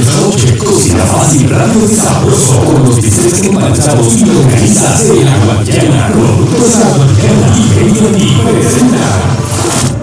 esta noche. Cocina fácil, rápido y sabroso. Con los bistecs enmanchados y longanizas de la Guayana. Productos La Guayana y Baby presenta.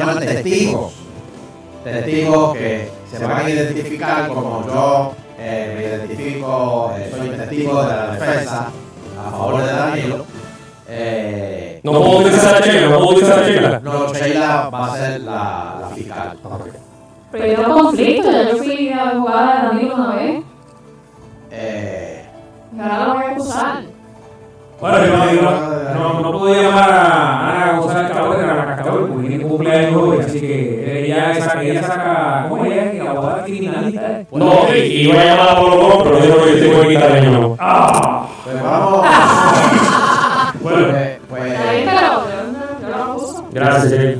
Llamar testigos. Testigos que se van a identificar como yo eh, me identifico, eh, soy testigo de la defensa a favor de Danilo. Eh, No puedo utilizar la chela, no puedo utilizar la chela. no, Sheila va a ser la, la fiscal. Pero yo tengo conflicto, ya yo fui a jugar a Danilo una vez. Eh, Y ahora lo voy a acusar. Bueno, yo no, no, no puedo llamar a Ana González Cabrera, la Cascabel, porque tiene cumpleaños hoy, así que ella saca, ella saca, ¿cómo ella es? Abogada criminalista. No, y iba a llamar a Polo Gómez, pero yo creo que yo tengo que quitarle yo. Ah, pues vamos. bueno, Pues, pues. Gracias.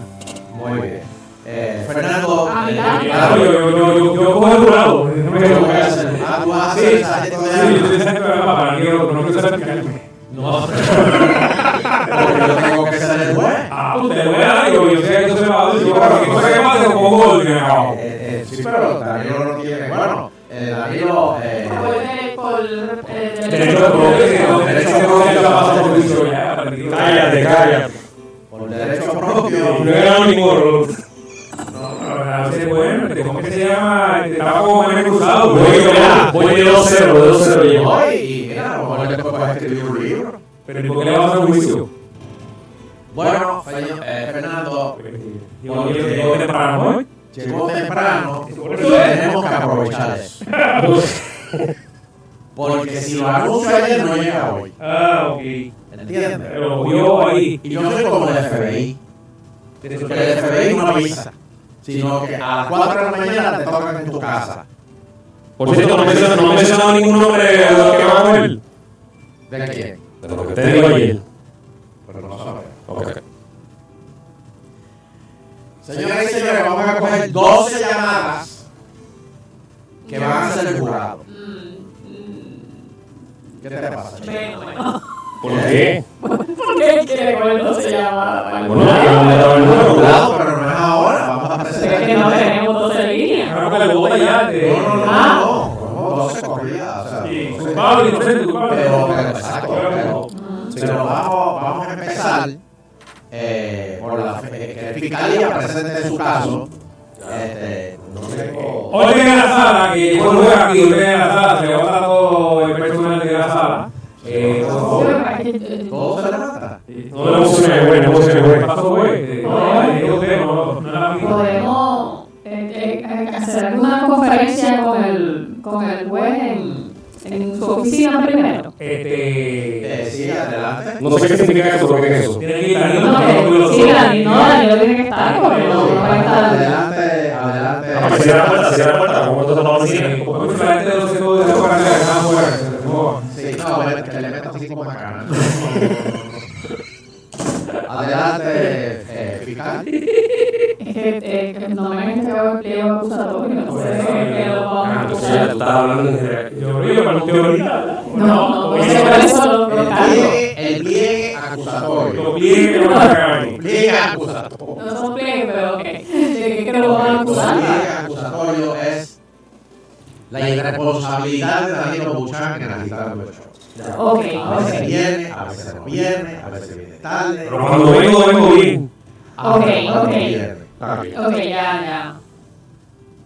Muy bien. Eh, Fernando, Ah, eh, mira. claro, yo, yo, yo, yo, yo cojo el jurado, no me ¿qué quedo voy a hacer? Ah, tú a Sí, el de yo estoy diciendo que para que yo no. No, porque yo tengo que ser el juez. Ah, pues te voy a dar, yo, yo sé que eso se va a decir, porque cosa que pase como gol, que me acabo. Eh, eh, sí, pero Danilo no tiene. Bueno, eh, Danilo. Eh, Por, por eh, Derecho propio, derecho propio, que- Cállate, cállate. por derecho propio. No era único. No, este, ¿cómo que se llama? Este, Estaba como Manuel Cruzado. Voy, güey. voy de 2-0, de 2-0 llevo. Hoy, y mira, a lo mejor después vas a escribir un libro. Pero ¿y por qué le vas a hacer juicio? Bueno, eh, Fernando, Llegó llegó temprano hoy. llegó temprano y Por eso tenemos que aprovechar eso. Porque si lo anuncio ayer, no llega hoy. Ah, ok. ¿Entiendes? Pero lo vio ahí. Y yo no soy como el FBI. Porque el FBI no avisa. Sino que a las 4 de la mañana te tocan en tu casa. Por cierto, no ha mencionado ningún nombre de los que van a coger. ¿De quién? De lo que usted dijo ayer. Pero no sabemos. Ok. Señoras y señores, vamos a coger 12 llamadas que van a ser el jurado. ¿Qué te pasa? chico? ¿Por qué? ¿Por qué quiere coger 12 llamadas? Bueno, que no le daba el número. Jurado, pero no es ahora. Vamos a Es presentar. que no tenemos 12 líneas. No, no, no, Ah. no. Como 12 corridas. O sea, Sí, 12. culpable, inocente, culpable. Pero, pero, exacto, Pero- pero, pero vamos, vamos a empezar eh, por la fe- que la fiscalía presente su caso. Este, no sé en la sala, que llegó el juez aquí, en la sala, se levanta todo el personal de la sala. Eh. ¿Todo se levanta? No güey, no emociones, ¿Qué güey. pasó, güey? Eh, eh, eh, no, no, no. Podemos eh, eh, hacer alguna conferencia con el, con el juez en, en su oficina primero. Este. Eh, sí, adelante. No sé qué significa eso, pero ¿qué es eso? Tiene que ir No, no, no, no, que, sí, no. Dani, no, Dani, no tiene que estar porque no, no va a estar. Adelante, adelante. Ah, pues cierra la puerta, cierra la puerta, como decir. porque mucha gente de los segundos de la hora que están fuera, que se muevan. Sí, no, bueno, que le meto así como macana. Adelante, fiscal. Es que, no me han entregado el pliego acusatorio, no sé qué lo vamos a entonces ya acusar. estaba hablando. Yo pero no. No, los los El pliegue, el acusatorio. Lo pliegue que no van a cagar ahí. Pliegue acusatorio. No son pliegues, pero ok. ¿De qué que lo van a El acusar? pliegue acusatorio es la irresponsabilidad de Danilo Buchan en agitar el show. Ok, A veces ok. viene, a veces no viene, a veces viene tarde. Pero cuando vengo, vengo bien. Ok, ok. Ok, ya, ya.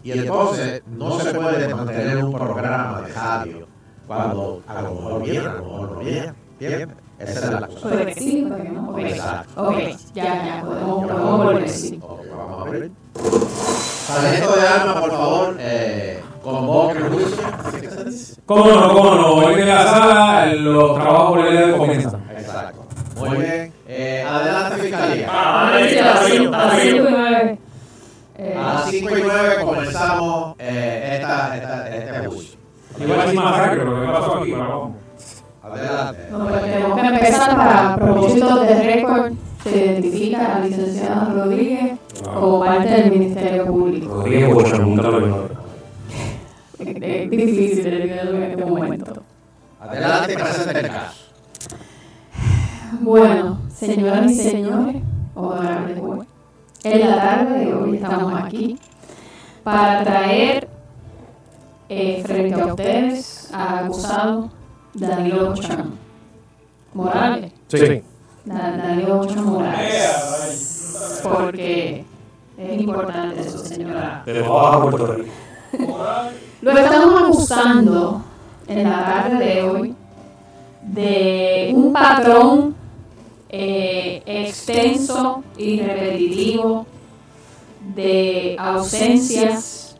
Y entonces no se puede mantener un programa de radio cuando a lo mejor viene, a lo mejor no viene. ¿Entiendes? Esa es la cosa. Puede que sí, puede que no. Ok, Exacto. ok, ya, ya, podemos, podemos volver, sí. Ok, vamos a abrir. Sargento de armas, por favor, eh, convoque el juicio. ¿Cómo no? ¿Cómo no? Hoy en la sala los trabajos legales comienzan. Exacto. Muy bien. Eh, adelante, A ver a las cinco- a las cinco y nueve. eh, A las 5 y 9 comenzamos eh, esta, esta, este juicio. Igual es masacre, lo que pasó aquí, pero vamos. Adelante. no, pues tenemos que empezar para propósitos de récord. Se identifica a la licenciada Rodríguez como parte del Ministerio Público. Rodríguez Bocha, nunca lo vino. Es es difícil en este momento. Adelante, presente el caso. Bueno, señoras y señores, juez, en la tarde de hoy estamos aquí para traer eh, frente a ustedes al acusado Danilo Bochán Morales. Sí. Da- Danilo Bochán Morales. Porque es importante eso, señora. De Baja Puerto Rico. Lo estamos acusando en la tarde de hoy de un patrón eh, extenso y repetitivo de ausencias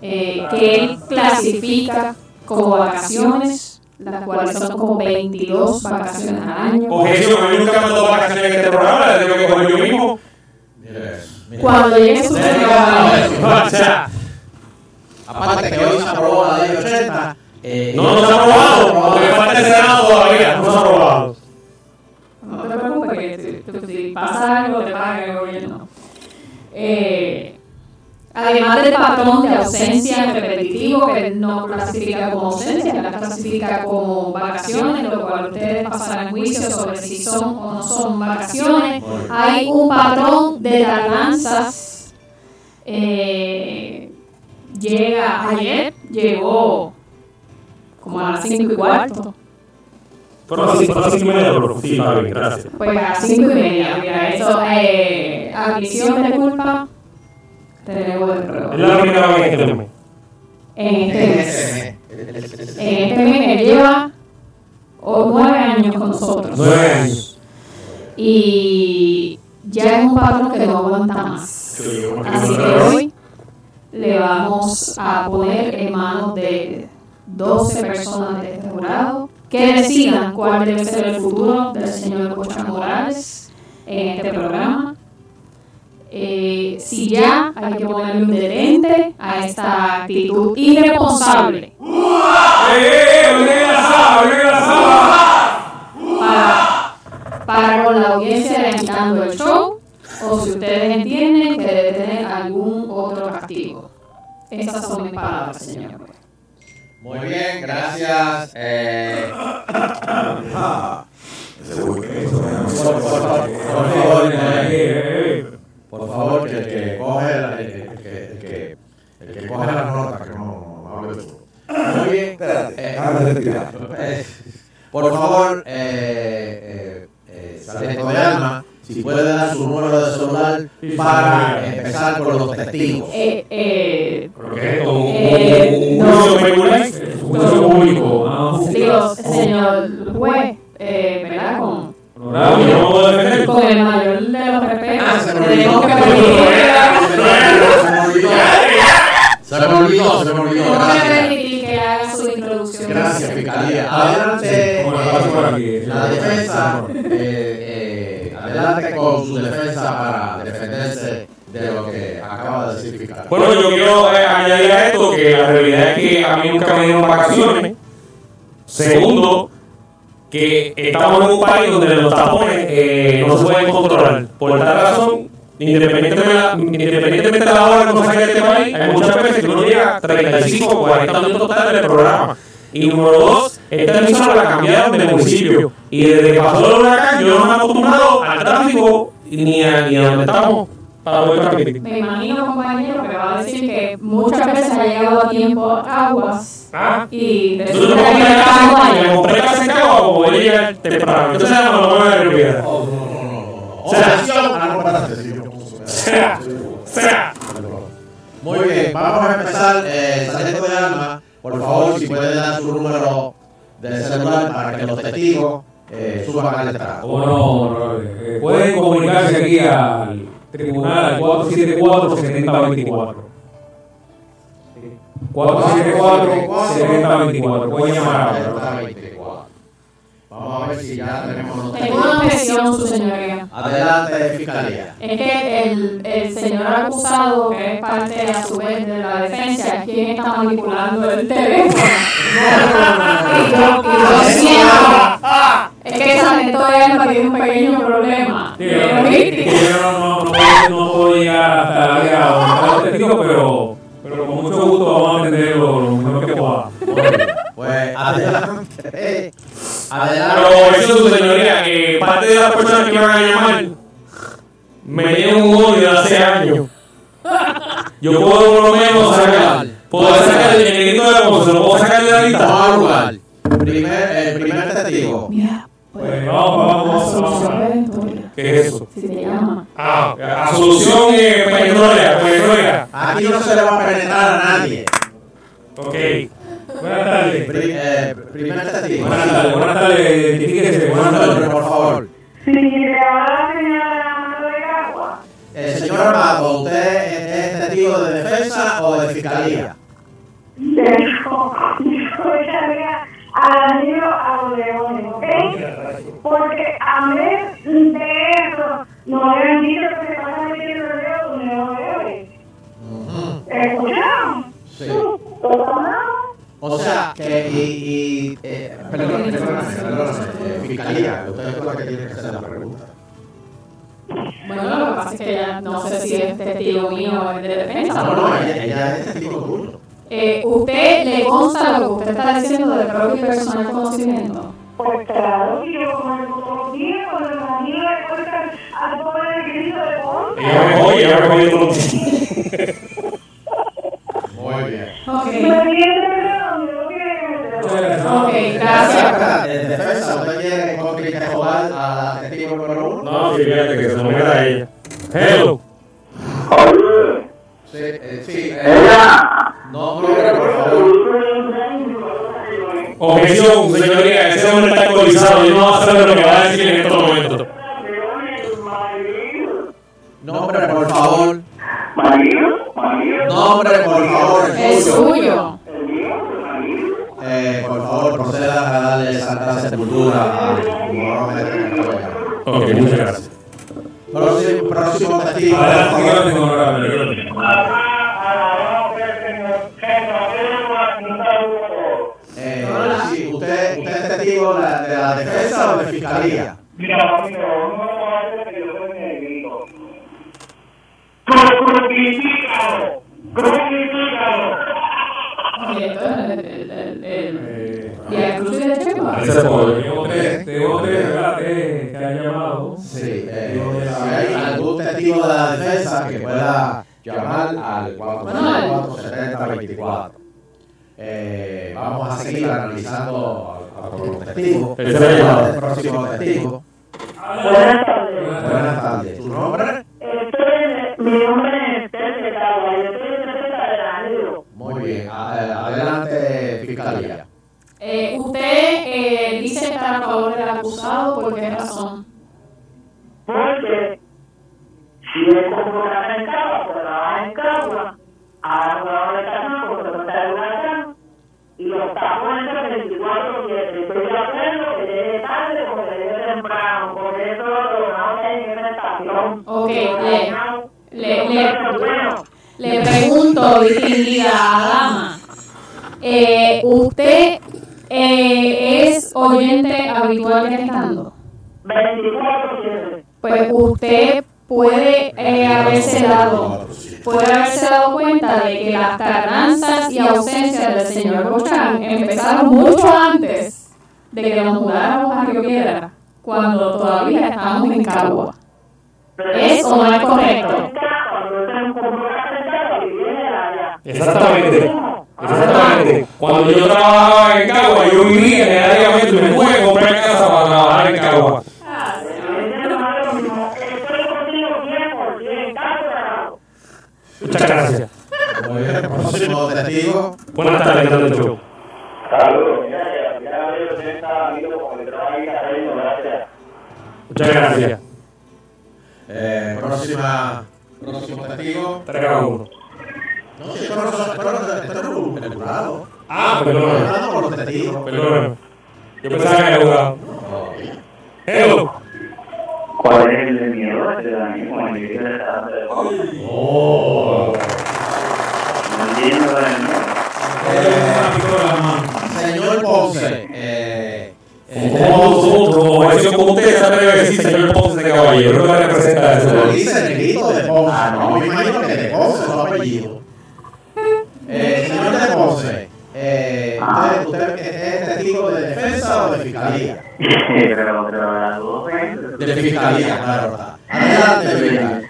eh, que él clasifica como vacaciones, las cuales son como 22 vacaciones al año. Objeción, a mí nunca me dado vacaciones en este programa, la tengo que coger yo mismo. Cuando llegue su O sea, Aparte que hoy se aprobó la ley 80. eh, no nos ha aprobado, porque falta el Senado todavía, no nos ha aprobado. Que si pasa algo, te paga el gobierno. Eh, además del patrón de ausencia repetitivo, que no clasifica como ausencia, la clasifica como vacaciones, lo cual ustedes pasarán juicio sobre si son o no son vacaciones. Hay un patrón de tardanzas. Eh, llega ayer, llegó como a las 5 y cuarto. Pero así, pero así que me pero sí, está bien, gracias. Pues a las cinco y media, mira, eso, eh, admisión de culpa, relevo de Es prueba. la primera vez que En este mes, en este mes lleva nueve años con nosotros. Nueve años. Y ya es un patrón que no aguanta más. Así que hoy le vamos a poner en manos de 12 personas de este jurado que decidan cuál debe ser el futuro del señor Bocha Morales en este programa. Eh, si ya hay que ponerle un detente a esta actitud irresponsable para, para con la audiencia alentando el show o si ustedes entienden que debe tener algún otro castigo. Esas son mis palabras, señor. Muy bien, gracias. Eh, por, por- por- por favor, ¡Eh, eh, eh! por favor, que el que coge la, el, que- el que, el que, el que coge las notas, que no, no hable tú. Muy bien, eh, eh, por favor, eh, eh, eh, sargento de alma, si puede dar su número de celular para empezar con los testigos. Eh, eh, ¿Pero qué es esto? ¿Un- Eh, un- un no. juicio peculiar? Es un juicio público. Ah, un- digo, señor juez, eh, ¿verdad? Con, Honorable, yo no puedo defender. con el mayor de los respetos, Ah, se me tenemos olvidó. que permitir, Se me olvidó, se me olvidó. tenemos que Gracias. permitir que haga su introducción. Gracias, Fiscalía. Adelante, Bueno, paso por aquí. eh, la defensa, eh, eh, adelante con su defensa para defenderse de lo que acaba de decir Fiscalía. Bueno, yo quiero eh, añadir a esto que la realidad es que a mí nunca me dieron vacaciones. Segundo, que estamos en un país donde los tapones eh, no se pueden controlar. Por tal razón, independientemente de la, hora que uno saque de este país, hay muchas veces que uno llega a 35 o 40 minutos tarde del programa. Y número dos, esta emisora la cambiaron de municipio. Y desde que pasó el huracán, yo no me he acostumbrado al tráfico ni a, ni a donde estamos para. Me imagino, compañero, que va a decir que muchas veces ha llegado a tiempo aguas Ah. y resulta que compré en- me compré casa en Cagua para poder llegar temprano. Entonces no lo voy a ver piedra. Objeción a la comparación. Sea, sea. Muy bien, vamos a empezar. Eh, sargento de alma, por favor, si puede dar su número de celular para que los testigos eh, suban al estrado. ¿Cómo no? Eh, pueden comunicarse aquí al tribunal al 474-7024. 474-7024. Pueden llamar ahora. 24. Vamos a ver si ya tenemos Tengo una objeción, su señoría. Adelante, Fiscalía. Es que el, el señor acusado, que es parte a su vez de la defensa, es quien está manipulando el teléfono. Y yo, y yo siento, es que esa gente de alma tiene un pequeño problema. Sí, de que logística. yo no, no, no, puedo, no puedo llegar hasta el testigo, pero, pero con mucho gusto vamos a atenderlo lo mejor que podamos. Pues adelante. Adelante. Pero eso, su señoría, que parte de las personas que van a llamar me tienen un odio de hace años. Yo puedo por lo menos sacar, puedo sacar el grito de la voz, lo puedo sacar de la lista. Vamos al lugar. Primer, el primer testigo. Mira, Pues vamos, vamos, vamos, ¿Qué es eso? si se llama. Ah, a solución eh, petrolera. Aquí no se le va a penetrar a nadie. Ok. Buenas tardes. Pri- eh, primer testigo. Buenas tardes, buenas tardes, identifíquese, buenas tardes. por favor. Si le habla la señora de Agua, Eh, señor Armado, ¿usted es testigo de defensa o de fiscalía? dijo, dijo ella a los leones, ¿ok? Porque a vez de eso, nos habían dicho que se van a meter los dedos donde no debe. ¿Escucharon? Sí. O sea, que y, y eh, perdón, perdóname, perdóname, eh, fiscalía, usted es la que tiene que hacer la pregunta. Bueno, lo que pasa es que ya no sé si es testigo mío o es de defensa. No, pero- no, ella, ella es testigo tuyo. Eh, ¿Usted le consta lo que usted está diciendo de propio y personal conocimiento? Pues claro, yo como el todos los días, cuando el marido le cuesta a todo el grito de ponte. Ella me oye, ella me los días. Muy bien. Ok. Gracias. Ok, gracias. Espera, En defensa, ¿usted quiere a la testigo número uno? No, fíjate que se lo ella. Hello. Eh, sí. eh, no, no, por favor. Objeción, señoría, ese hombre está alcoholizado. Yo no voy a saber lo que va a decir en estos momentos. Nombre, por favor. Marido, marido. Nombre, por favor. el El suyo. Eh, por favor, proceda a darle santa sepultura Mohamed Caballero. Ok, muchas gracias. Próximo, próximo testigo. Eh, sí, usted, usted es testigo de la, de la defensa o de fiscalía. Mira, amigo, no me que yo soy negrito. Crucifícalo, crucifícalo. Ese es por- Tengo tres, tengo tres, ¿verdad? Que han llamado. Sí, eh, si hay algún testigo de la defensa que pueda llamar al 474-7024. Eh, vamos a seguir analizando a, a los testigos. El. El próximo testigo. Buenas tardes. Buenas tardes. ¿Tu nombre? Mi nombre es Esther de Cagua, yo estoy en defensa de Danilo. Muy bien. Adelante, fiscalía. Eh, usted eh, dice estar a favor del acusado, ¿por qué razón? Porque si él compró casa en Cagua, pues la baja en Cagua, ahora de casa porque no está en huracán, y los tapones de 24 7 Estoy de acuerdo que llegue tarde porque llegue temprano, porque eso lo no hay en estación. Ok, le, le, bueno, le, le pregunto, distinguida dama, eh, ¿usted eh, es oyente habitual de estando? 24 7 Pues usted puede eh, haberse dado puede haberse dado cuenta de que las tardanzas y ausencias del señor Bochán empezaron mucho antes de que nos mudáramos a Río Piedra, cuando todavía estábamos en Cagua. ¿Es o no es correcto? Cuando se compró casa en Cagua, vivía en el área. Exactamente. Exactamente. Cuando yo trabajaba en Cagua, yo vivía en el área metro y me tuve que comprar casa para trabajar en Cagua. Estoy contigo 100%, Cagua. Muchas gracias. Muy bien. Próximo testigo. Buenas tardes, del Show. Saludos, mira, que está amigo con el trabajo ahí, cariño, gracias. Muchas gracias. Eh, próxima, próximo testigo. Traiga uno. No, si esto no es es- es un jurado. Ah, hablando con los testigos. Yo pensaba que era. Hello. ¿Cuál es el miedo de el estar de Oh. No entiendo es el. Señor Ponce, eh, ¿Cómo como usted se atreve a decir señor Ponce de Caballero? ¿Qué representa Pero eso? dice negrito de Ponce, no, me imagino que de Ponce no apellido. Fiscalía? Pero, pero De fiscalía, claro. Adelante, fiscal.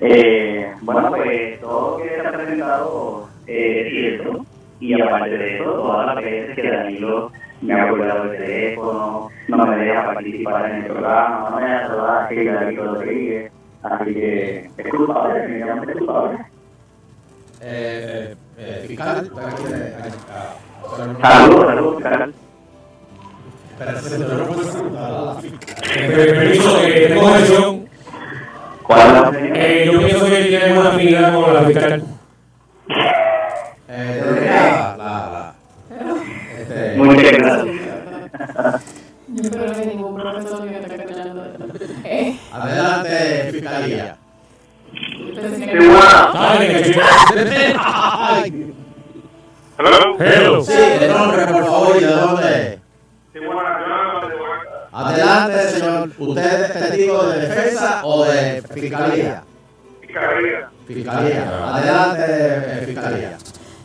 Eh, bueno, pues todo lo que se ha presentado eh, es cierto. Y aparte de eso, todas las veces que Danilo me ha colgado el teléfono, no me deja participar en el programa, no me deja saludar a David Rodríguez. Así que es culpable, definitivamente es culpable. Eh, eh, fiscal, ¿usted quiere ah, hacer una- Saludos, saludos, fiscal. Espérese, yo no puedo saludar a la Permiso, eh, tengo objeción. ¿Cuál es la opinión? Eh, yo pienso que tiene una afinidad con la fiscal. Eh, la, la, este, Muchas gracias. Yo creo que ningún profesor me está escuchando. Eh, adelante, fiscalía. Ay, Hello. Sí, el nombre, por favor, y de dónde. Adelante, señor. ¿Usted es testigo de defensa o de fiscalía? Fiscalía. Adelante, eh, fiscalía.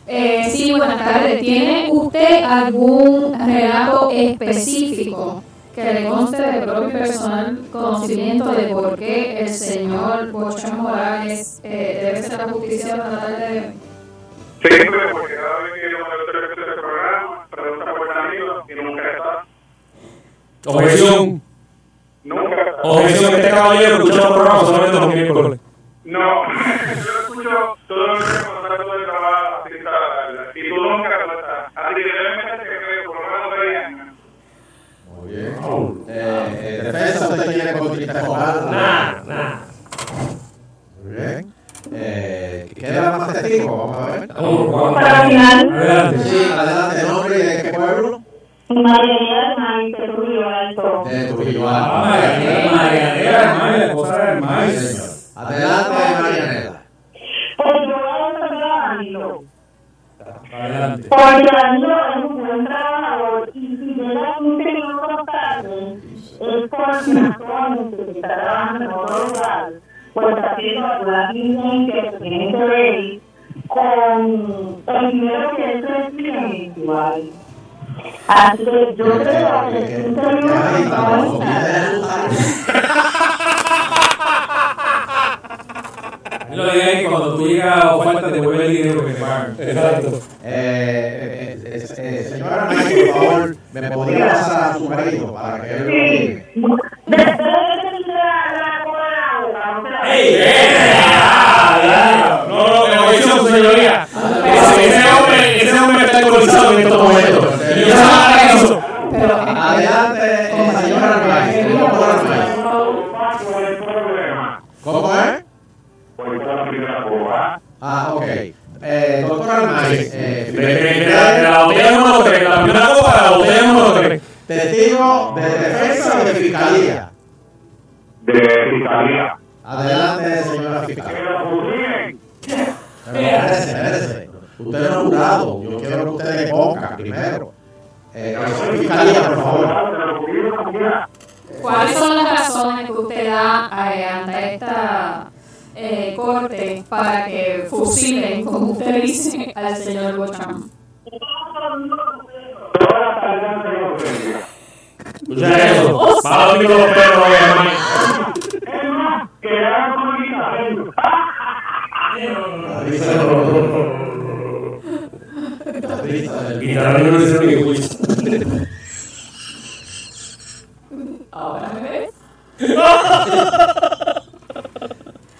Eh, sí, buenas tardes. ¿Tiene usted algún relato específico que le conste de propio personal conocimiento de por qué el señor Bochán Morales eh, debe ser ajusticiado en la tarde de? Siempre, porque cada vez que yo me este programa, pregunta por Danilo y nunca está. Objeción. Nunca. Objeción, este caballero escucha los programas solamente los miércoles. No, yo lo escucho todo el día cuando salgo del trabajo sin tardarla, y tú nunca lo estás. Así que deben que por lo menos Eh, defensa, ¿usted quiere contestar? Nah, nah. Muy bien. Eh, ¿Queda más testigo? Vamos a ver. Para final, Adelante. Sí, adelante, nombre y de qué pueblo? María de Trujillo Alto. De Trujillo Ah, Alto. Marianela, cosa del Sí, maíz. señor. Adelante, Marianela. Pues yo voy a defender a Danilo. Adelante. Porque Danilo es un buen trabajador y si llega 15 minutos tarde es porque actualmente se está trabajando en otro lugar, pues está haciendo algunas diligencias que tienen que ver con el dinero que recibe mensual. Así que yo creo que 15 minutos no es nada. Lo que cuando tú llegas a oferta te devuelve el dinero que te pagan. Exacto. Eh, eh, eh, eh, señora por favor, ¿me podría pasar a su marido para que él lo Sí. diga? Después de la la cola de la boca, no la señoría. Ese, hombre, hombre está alcoholizado en estos momentos. Y yo sabía que eso. Pero, Adelante, eh, May. ¿Cuál es el problema? ¿Cómo es? Por la primera. Ah, ok. Eh, eh, De, de, de, la- de la botella número 3, la primera copa de la botella número 3. testigo de defensa o de fiscalía. De fiscalía. Adelante, señora Que fiscal. lo fusilen. Pero espérese, espérese. Usted no es jurado. Yo quiero que usted le ponga primero. Eh, eh, fiscalía, por favor. ¿cuáles son las razones que usted da eh, ante esta eh, corte para que fusilen, como usted dice, al señor Bocham? Escucha eso. Los perros, hermano. Es más, que. La del- Guitarra no dice ni escucha. Ahora me ves.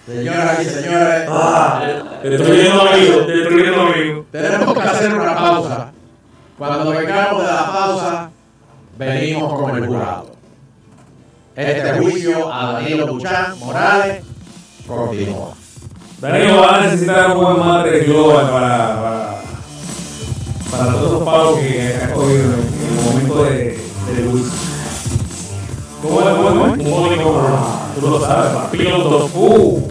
Señoras y señores, Destruyendo amigos, destruyendo amigos. tenemos que hacer una pausa. Cuando vengamos de la pausa, venimos con el jurado. Este juicio a Danilo Buchan Morales continúa. Danilo va a necesitar un buen madre global para, para, para todos esos pagos que ha cogido en el momento de, de Luis. ¿Cómo? ¿Cómo es? Un único. Tú lo sabes, piloto. Uh,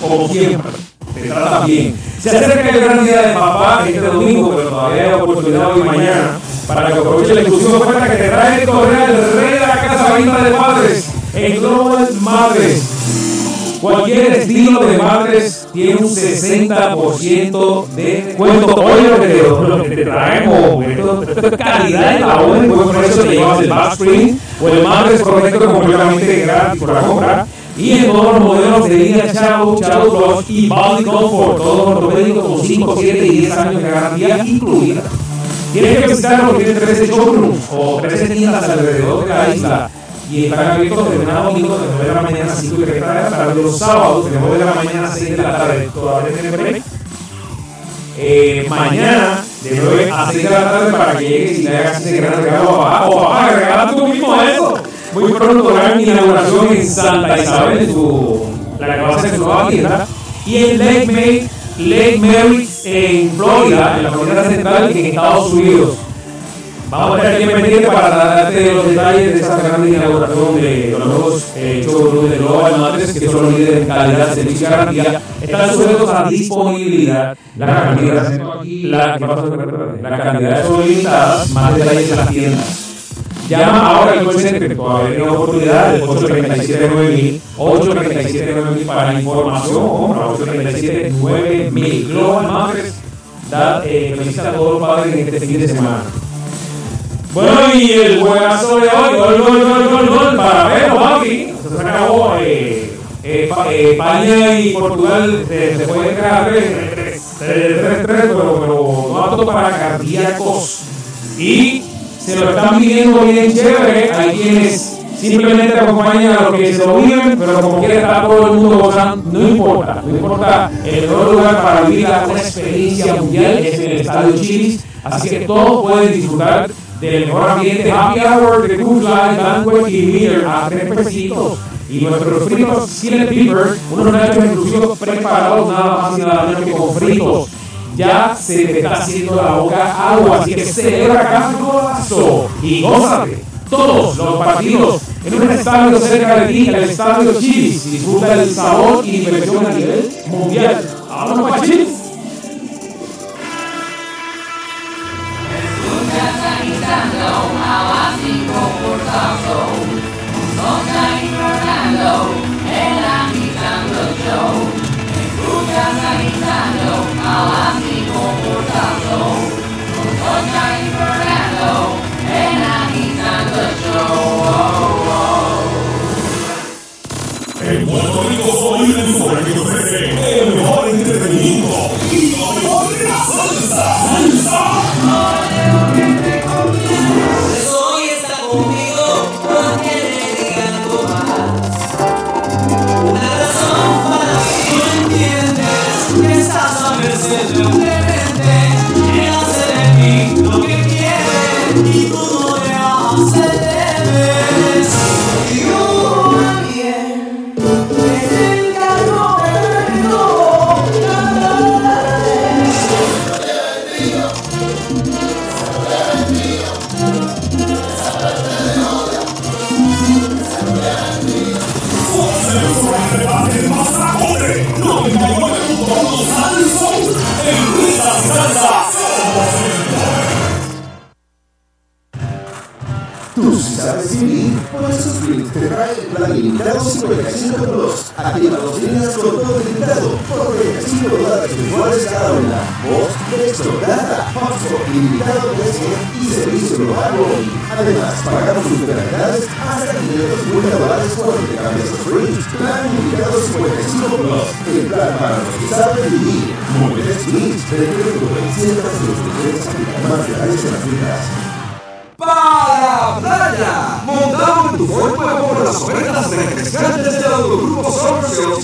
como siempre, te trata bien. Se acerca el gran día de papá este domingo, pero todavía hay oportunidad hoy mañana para que aproveche la exclusiva oferta que te trae Correa, el rey de la casa venta de padres, en Global Madres. Cualquier estilo de madres tiene un 60% de descuento. Oye lo que te, lo que te traemos. Esto, esto es calidad en la hora. Buen precio te llevas el backstream o el madres correcto completamente gratis por la compra. Y en todos los modelos de línea Chavo, Chavo Plus y Body Comfort. Todos ortopédicos con 5, 7 y 10 años de garantía incluida. Tienes que visitarnos tiene 13 showrooms o 13 tiendas alrededor de la isla. Y están abiertos de lunes a domingo de 9 de la mañana a 5 y 30 de la tarde. Los sábados de 9 de la mañana a 6 de la tarde. Todavía tiene break. Eh, mañana de 9 a 6 de la tarde para que llegues y le hagas ese gran regalo a papá. O papá, regala tú mismo eso. Muy pronto gran inauguración en Santa Isabel, su, la que va a ser su nueva tienda. Y en Lake May, Lake Mary, en Florida, en la Florida Central, en Estados Unidos. Vamos a estar bien pendientes para darte los detalles de esa gran inauguración de los nuevos eh, de Global Matres, que son los líderes en calidad, servicio y garantía. Están sujetos a disponibilidad. La cantidad, la, ¿qué pasa? la cantidad son limitadas, más detalles en las tiendas. Llama ahora al call center, todavía tiene oportunidad, el 837-9000, 837-9000 para información, 837-9000. Global Matres da, eh, felicita a todos los padres en este fin de semana. Bueno, y el juegazo de hoy, gol, gol, gol, gol, gol, para verlo, papi. Se acabó, eh, eh, eh, España y Portugal se pueden quedar 3-3, pero, pero no apto para cardíacos. Y se lo están viviendo bien chévere. Hay quienes simplemente acompañan a los que se lo viven, pero como quiera está todo el mundo gozando, no importa, no importa. El mejor lugar para vivir la- experiencia mundial es en el Estadio Chilis, así que todos pueden disfrutar del mejor ambiente, happy hour de Good Life, Banquet y Miller a tres pesitos. Y nuestros fritos Skillet Beaver, unos nachos exclusivos preparados nada más y nada menos que con fritos. Ya se te está haciendo la boca agua, así que celebra cada golazo y gózate todos los partidos en un estadio cerca de ti, el estadio Chilis. Disfruta el sabor y diversión a nivel mundial. ¡Vámonos para Chilis! En Puerto Rico soy que el mejor entretenimiento y lo mejor salsa. ¡Salsa! Estás ilimitado 55 Plus. Activa dos líneas con todo ilimitado por 35 dólares mensuales cada una. Voz, texto, data, hotspot ilimitado 3G y servicio global. Además, pagamos sus hasta 550 dólares cuando te cambias a Sprint. Plan ilimitado 55 Plus. El plan para los que saben vivir. Sientas los niveles aplican más detalles en las vidas. Las ofertas refrescantes del Autogrupo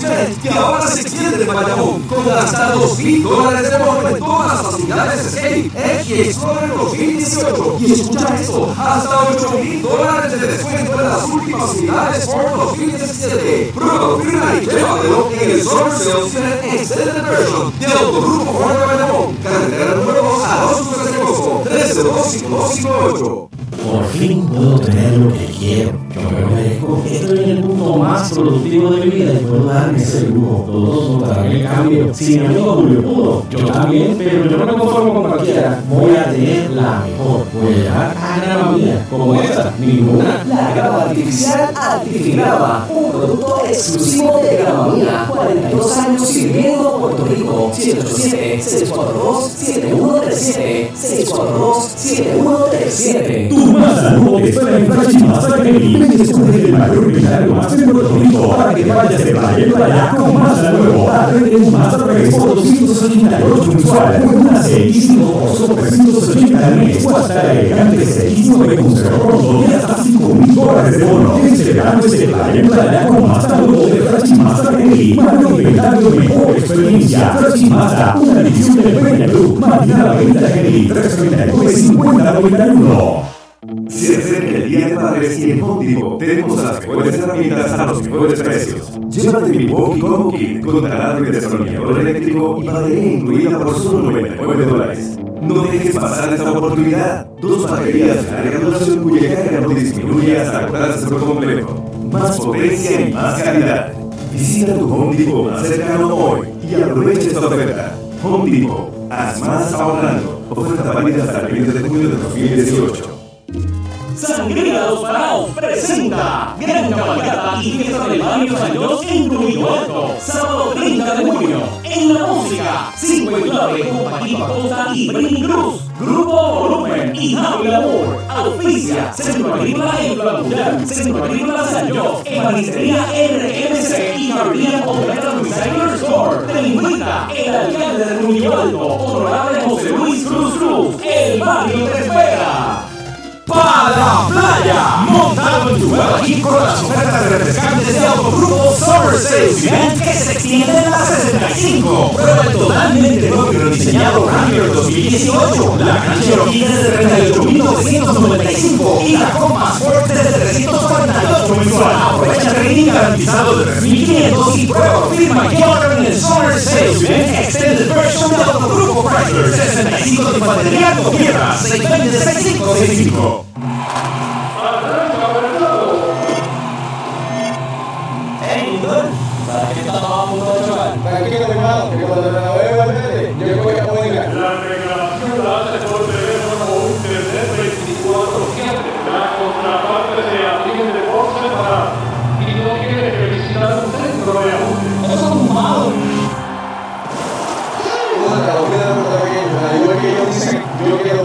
Event que ahora se extiende en Bayamón con hasta 2.000 dólares de bono en todas las facilidades Escape, X Explorer 2018 y escucha esto, hasta 8.000 dólares de descuento en las últimas unidades Ford 2017. Pruébalo, firma y llévatelo en el Event Extended Version de Autogrupo Ford de Bayamón, carretera número 2 a 2 de Agosto, 3025258. Por fin puedo tener lo que quiero. Yo me merezco. Estoy en el punto más productivo de mi vida y puedo darme ese lujo. Todos notarán el cambio. Si mi amigo Julio pudo, yo también, pero yo no me conformo con cualquiera. Voy a tener la mejor. Voy a llegar a. Como esta, ninguna. La grava artificial Artifigrava, un producto exclusivo de Grama Mía. 42 años sirviendo Puerto Rico. 787-642-7137. 642-7137. Tu más salud espera en Flash Academy. Mayor milagro más en Puerto Rico para que vayas de playa en playa con más nuevo. Aprende un más Academy por 288 mensual. Una serísimo solo 380 al mes. Elegante serísimo de crucero pronto y hasta 5 mil dólares de bono. Este verano es de playa en playa con más salud de Flash Master Academy. Mayor inventario, mejor experiencia. Flash Master, una edición de Peña Club. Marina Avenida Academy 339 5091. Se acerca el Día de Padres y en Home tenemos las mejores herramientas a los mejores precios. Llévate mi Walkie Combo Kit con taladro y destornillador eléctrico y batería incluida por solo 99 dólares. No dejes pasar esta oportunidad. Dos baterías de larga duración cuya carga no disminuye hasta agotarse por completo. Más potencia y más calidad. Visita tu Home Depot más cercano hoy y aprovecha esta oferta. Home Depot, haz más ahorrando. Oferta válida hasta el 20 de junio de 2018. Sangría Los Paraos presenta Gran Cabalgata y Fiesta del Baño Años en Ruido sábado 30 de junio. En la música, Cinco en Clave con Paquito Acosta y Brin Cruz, Grupo Volumen y Javi Labor, Auspicia, Centro Agrícola en Mundial, Centro Agrícola San Jos, Ebanistería RMC y Jardín Completa Recycler Store. Te invita el alcalde de Ruido Alto, honorable José Luis Cruz Cruz. El barrio te espera. Para la playa, montado en tu nueva Jeep con las ofertas refrescantes de Autogrupo Summer Sales Event que se extiende en la 65. Prueba totalmente nuevo y rediseñado Wrangler 2018. La Grand Cherokee desde 38.995 y la Compass Sport desde 348 mensual. Aprovecha el rating garantizado de 3.500 y prueba firma y ahora en el Summer Sales Event Extended Version del Autogrupo Chrysler 65 de infantería con piedras 620 6565. La hace por teléfono o internet 24-7. La contraparte se no de yo quiero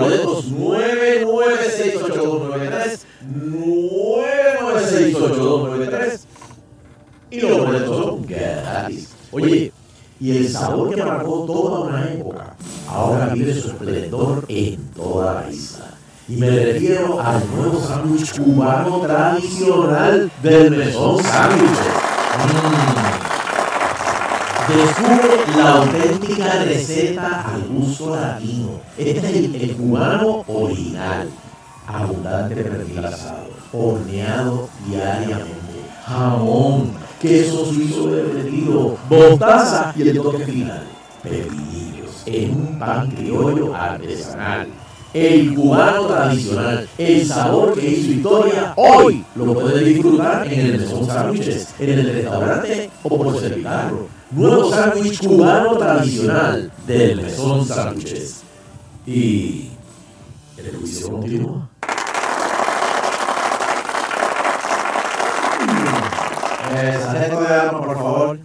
boletos 9968293, 9968293 y los boletos son gratis. Oye, y el sabor que marcó toda una época ahora vive su esplendor en toda la isla. Y me refiero al nuevo sándwich cubano tradicional del Mesón Sándwiches. Mm. Descubre la auténtica receta al gusto latino. Este es el, cubano original. Abundante pernil horneado diariamente, jamón, queso suizo derretido, bostaza y el toque final. Pepinillos en un pan criollo artesanal. El cubano tradicional, el sabor que hizo historia, hoy lo puede disfrutar en el Mesón Sándwiches, en el restaurante o por servirlo. Nuevo sándwich cubano tradicional del Mesón Sándwiches. Y el juicio continúa. Eh, de armas, por favor.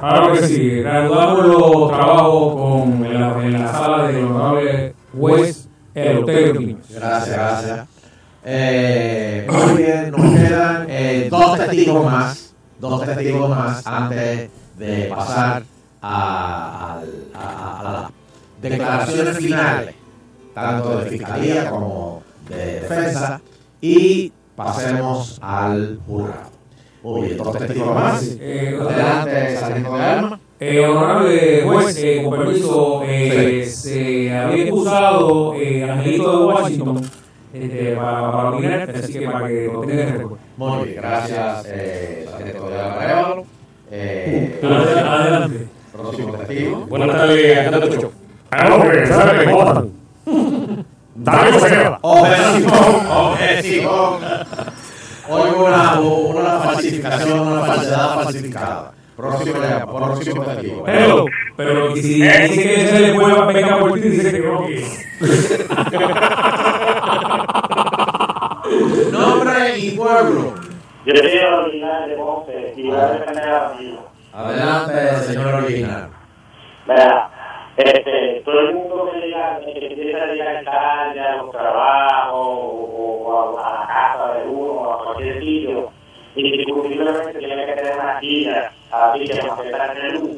Claro que sí, reanudamos los trabajos con, en, la, en la sala del honorable juez Eleuterio. Gracias, gracias. Eh, muy bien, nos quedan eh, dos testigos más, dos testigos más antes de pasar a, a- a las declaraciones finales, tanto de fiscalía como de defensa, y pasemos al jurado. Muy bien, dos testigos más. Eh, Adelante, sargento de armas. Eh, honorable juez, eh, con permiso, eh, se había impulsado eh, Angelito de Washington este, para, para opinar, así que para que lo tengan en. Muy bien, gracias, eh, sargento de armas Arevalo. Eh, Adelante, adelante. Próximo testigo. Buenas tardes, agente Tucho. Ah, no, que sabe que me votan. Dale que se queda. Objeción, objeción. Hoy hubo una, una falsificación, una falsedad falsificada. Próximo, próximo testigo. Pero, pero que si dice que se le puede venga por ti, dice que no quiere. Nombre y pueblo. Yo original de Ponce y voy a defender a Danilo. Adelante, señor original. Vea, este, todo el mundo que llega, que empieza a ir al alcalde, a los trabajos, o, o a, a la casa de uno, o a cualquier sitio, indiscutiblemente tiene que tener una silla, así que nos afecta en luz.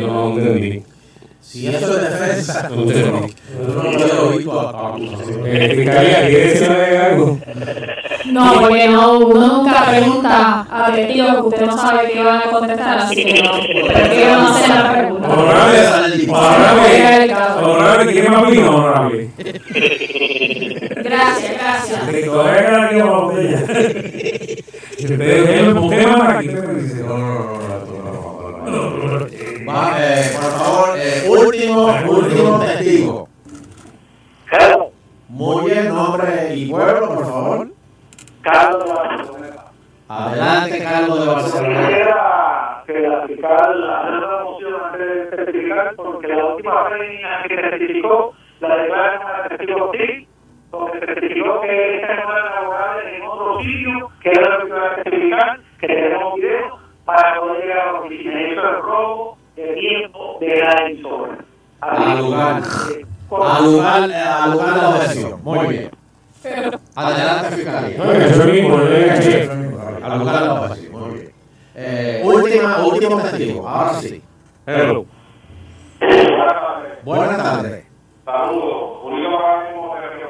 No entendí. Si eso es defensa, No entendí. yo no lo he visto a acusación. Eh, Fiscalía, ¿quiere decirle algo? No, porque no, uno nunca pregunta a testigos que usted no sabe qué van a contestar, así que no, prefiero no hacer la pregunta. Honorable, honorable, honorable, ¿quiere más vino, honorable? Gracias, gracias. Que todavía queda aquí la botella. Ustedes, ¿por qué más aquí? Va, eh, por favor, eh, último, último testigo. Muy bien, nombre y pueblo, por favor. Carlos de Barcelona. Adelante, Carlos de Barcelona. Quisiera que la fiscal haga una moción antes de testificar, porque la última la que testificó, la declararon a testigo sí, se testificó que esta no era laboral en otro sitio, que era lo que iba a testificar, que Eso es robo de tiempo de la emisora. Al lugar, al lugar, eh, al lugar de la objeción. Muy bien. Adelante, fiscalía. No, eso mismo, que- Al lugar de la objeción. Muy bien. Eh, última, último testigo. Ahora sí. Hello. Buenas tardes. Saludos. Julio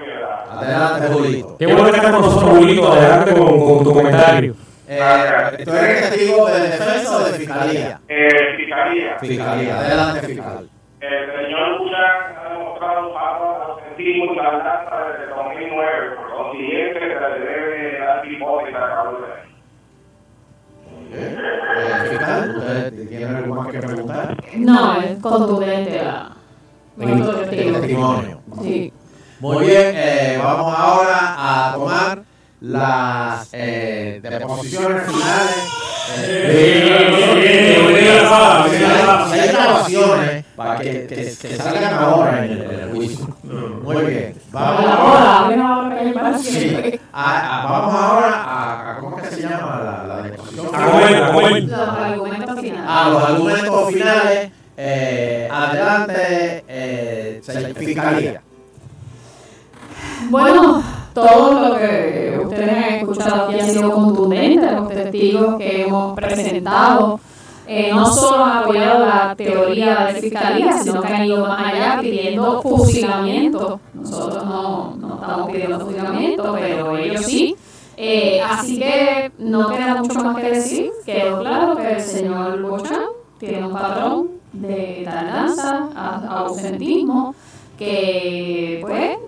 Piedra. Adelante, Julito. Qué bueno que estás con nosotros, Julito. Adelante con, con tu comentario. Eh, ¿Tú eres testigo de defensa o de fiscalía? Eh, fiscalía. Fiscalía. Adelante, fiscal. El señor Buchan ha demostrado ausentismo y tardanza desde 2009, por consiguiente se le debe dar hipótesis a de ahí. Eh, fiscal, ¿usted tiene algo más que preguntar? No, es contundente la, El testimonio. Sí. Muy bien, eh, vamos ahora a tomar las eh, deposiciones finales. Hay grabaciones para que, que, que salgan ahora en el, juicio. Muy bien. Vamos Ahora, Sí, a- a- vamos ahora a, a- ¿cómo es que se llama la, la deposición? A. Los argumentos finales. A los argumentos finales. Eh, adelante, eh, fiscalía. Bueno, todo lo que ustedes han escuchado aquí ha sido contundente, los testigos que hemos presentado. eh, no solo han apoyado la teoría de fiscalía, sino que han ido más allá pidiendo fusilamiento. Nosotros no, no estamos pidiendo fusilamiento, pero ellos sí. Eh, así que no queda mucho más que decir. Quedó claro que el señor Bochán tiene un patrón de tardanza, a- ausentismo, que pues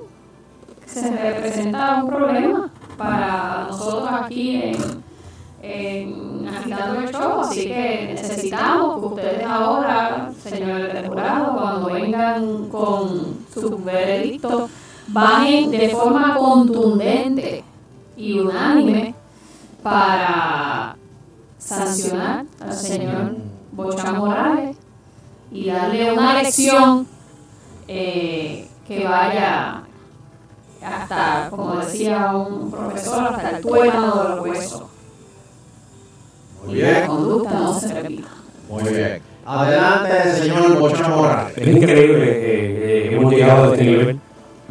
se representa un problema para nosotros aquí en, en Agitando el Show, así que necesitamos que ustedes ahora, señores del jurado, cuando vengan con su veredicto, bajen de forma contundente y unánime para sancionar al señor Bocha Morales y darle una lección eh, que vaya hasta, como decía un profesor, hasta el tuétano de los huesos. Muy Y la bien. conducta no se repita. Muy bien. Adelante, señor Morales. Es increíble que eh, hemos llegado a este nivel.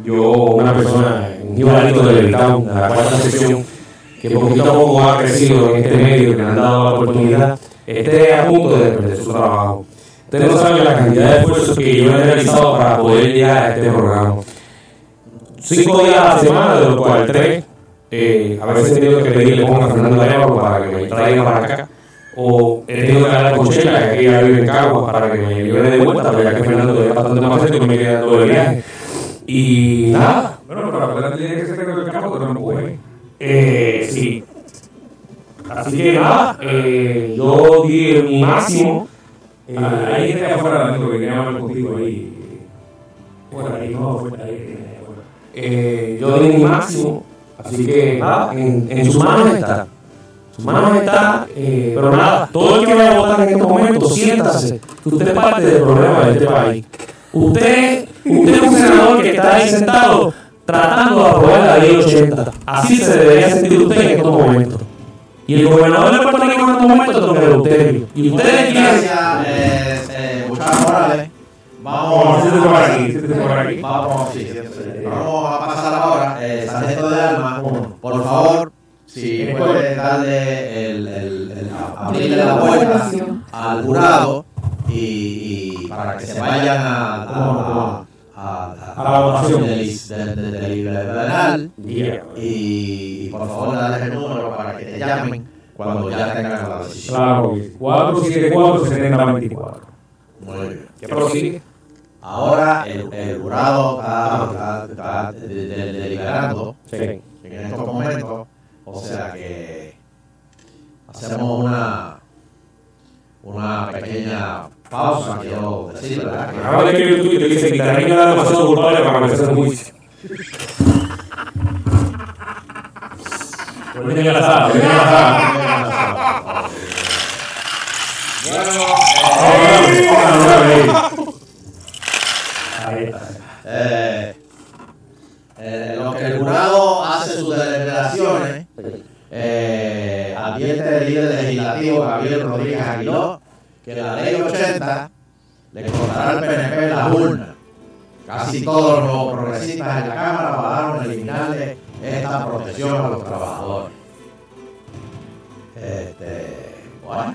Yo, una persona, un igualito del Town, la cuarta sección, que poquito a poco ha crecido en este medio, que le han dado la oportunidad, esté a punto de perder su trabajo. Ustedes no saben la cantidad de esfuerzos que yo he realizado para poder llegar a este programa. Cinco días a la semana, de los cuales tres, eh, a veces he tenido que pedirle ponga a Fernando Arevalo para que me traiga para acá. O he tenido que hablar con Chela, que aquí ya vive en Caguas, para que me lleve de vuelta, pero ya que Fernando es bastante más cerca y me queda todo el viaje. Y nada, Bueno, pero la verdad tiene que ser en el campo, pero no puede. eh, sí. Así que nada, eh, yo di mi máximo. Eh, Ah, Ahí está afuera, que quería hablar contigo ahí. Por ahí, no, fuera ahí. Eh, yo di mi máximo, así que nada, en, en sus manos está. Sus manos está, eh, pero nada, todo el que vaya a votar en este momento, siéntase, que usted es parte del problema de este país. Usted, usted es un senador que está ahí sentado, tratando de aprobar la ley 80. Así se debería sentir usted en estos momentos. Y el gobernador de Puerto Rico en estos momentos es don Eleuterio. Y ustedes quieren... Gracias, eh, eh. Vamos, Vamos, siéntate por aquí, siéntate por aquí. Vamos, sí, siéntate. Vamos a pasar ahora, eh, sargento de alma, por favor, si puede darle el, el, el- abrirle la puerta al jurado y, y para que se vayan a, a, a, A la votación. del del- y, por favor darles el número para que te llamen cuando ya tengan la decisión. Claro, 474-7024. Muy bien. ¿Qué prosigue? Ahora el, el jurado está, está- está de- de- deliberando Sí. en estos momentos, o sea que hacemos una una pequeña pausa, quiero decir, ¿verdad? Que- Acaba de escribir un tuit que dice que Carreño era demasiado culpable para merecer un juicio. Pues viene la sala, viene la sala. Está. Eh, eh, lo que el jurado hace sus deliberaciones, eh, advierte el líder legislativo Gabriel Rodríguez Aguiló que la ley 80 le costará al PNP la urna. Casi todos los progresistas en la Cámara votaron eliminarle esta protección a los trabajadores. Este, bueno,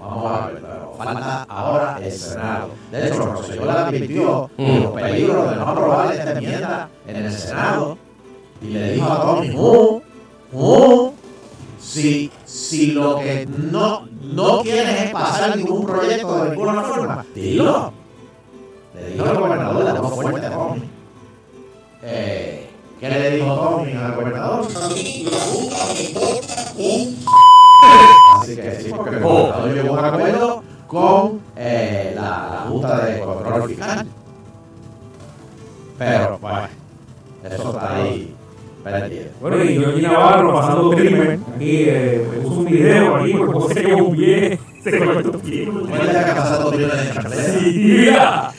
vamos a ver, pero falta ahora el Senado. De hecho, Rosselló le advirtió de los peligros de no aprobar esta enmienda en el Senado y le dijo a Tommy, "Uh, uh, si, si lo que no, no quieres es pasar ningún proyecto de ninguna forma, dilo. Le dijo el gobernador, le dejó fuerte a Tommy. Eh, ¿Qué le dijo Tommy al gobernador? Así que sí, porque llegó a un acuerdo con eh, la, la Junta de Control Fiscal. Pero, bueno, eso está ahí perdido. Bueno, y Georgie Navarro pasando crimen. Aquí eh, me puso un video aquí porque José se llevó un pie. Se cortó un pie. ¿Cuál es la que ha pasado en chancleta? Sí, mira.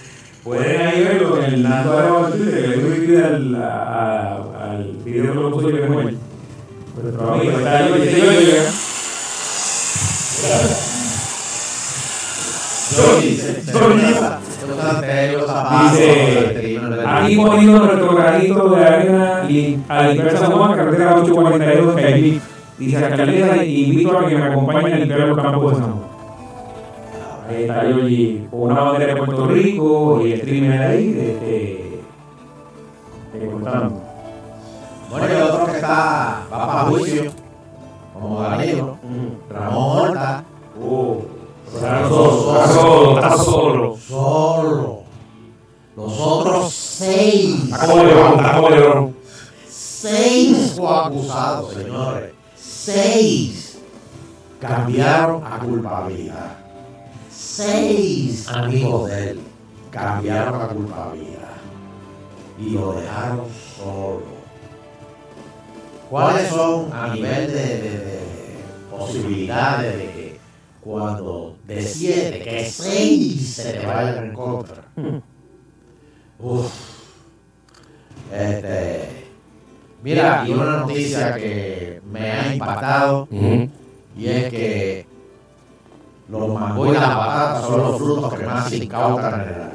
Pueden ahí verlo en el Nando de Twitter, que le voy a al, a- al video que lo puso yo. Nuestro amigo, está yo, dice yo, yo, Aquí poniendo nuestro granito de arena y a limpiar San Juan, carretera 842 de Cailí. Dice, alcaldesa, invito a que me acompañen a limpiar los campos de San Juan. Ahí está Yoyi con una bandera de Puerto Rico y el streamer ahí, de, de, de contando. Bueno, el otro que está, va para juicio, como Danilo, Ramón Horta. Oh, está solo, está solo, está solo. Solo. Los otros seis. Como Lebrón. Seis coacusados, señores. Seis cambiaron a culpabilidad. Seis amigos de él cambiaron a culpabilidad. Y lo dejaron solo. ¿Cuáles son a nivel de, de- de posibilidades de que cuando de siete, que seis se te vayan en contra? Uf. Este, mira, y una noticia que me ha impactado y es que los mangos y las patatas son los frutos que más se incautan en el.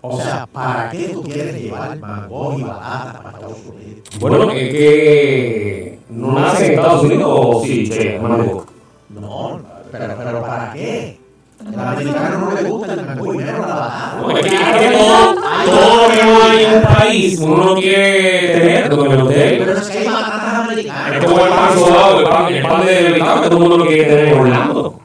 O sea, ¿para qué tú quieres llevar mangos y batatas para Estados Unidos? Bueno, es que no nace en Estados Unidos o sí, che, mango. No, pero, pero ¿para qué? Al americano no le gusta el mango y menos la batata. No, es que, que todo, todo lo que no hay en un país uno no quiere tener, don Eleuterio. Pero es que hay batatas americanas. Es como el pan sudado, el pan, el pan de mercado que todo el mundo lo quiere tener en Orlando.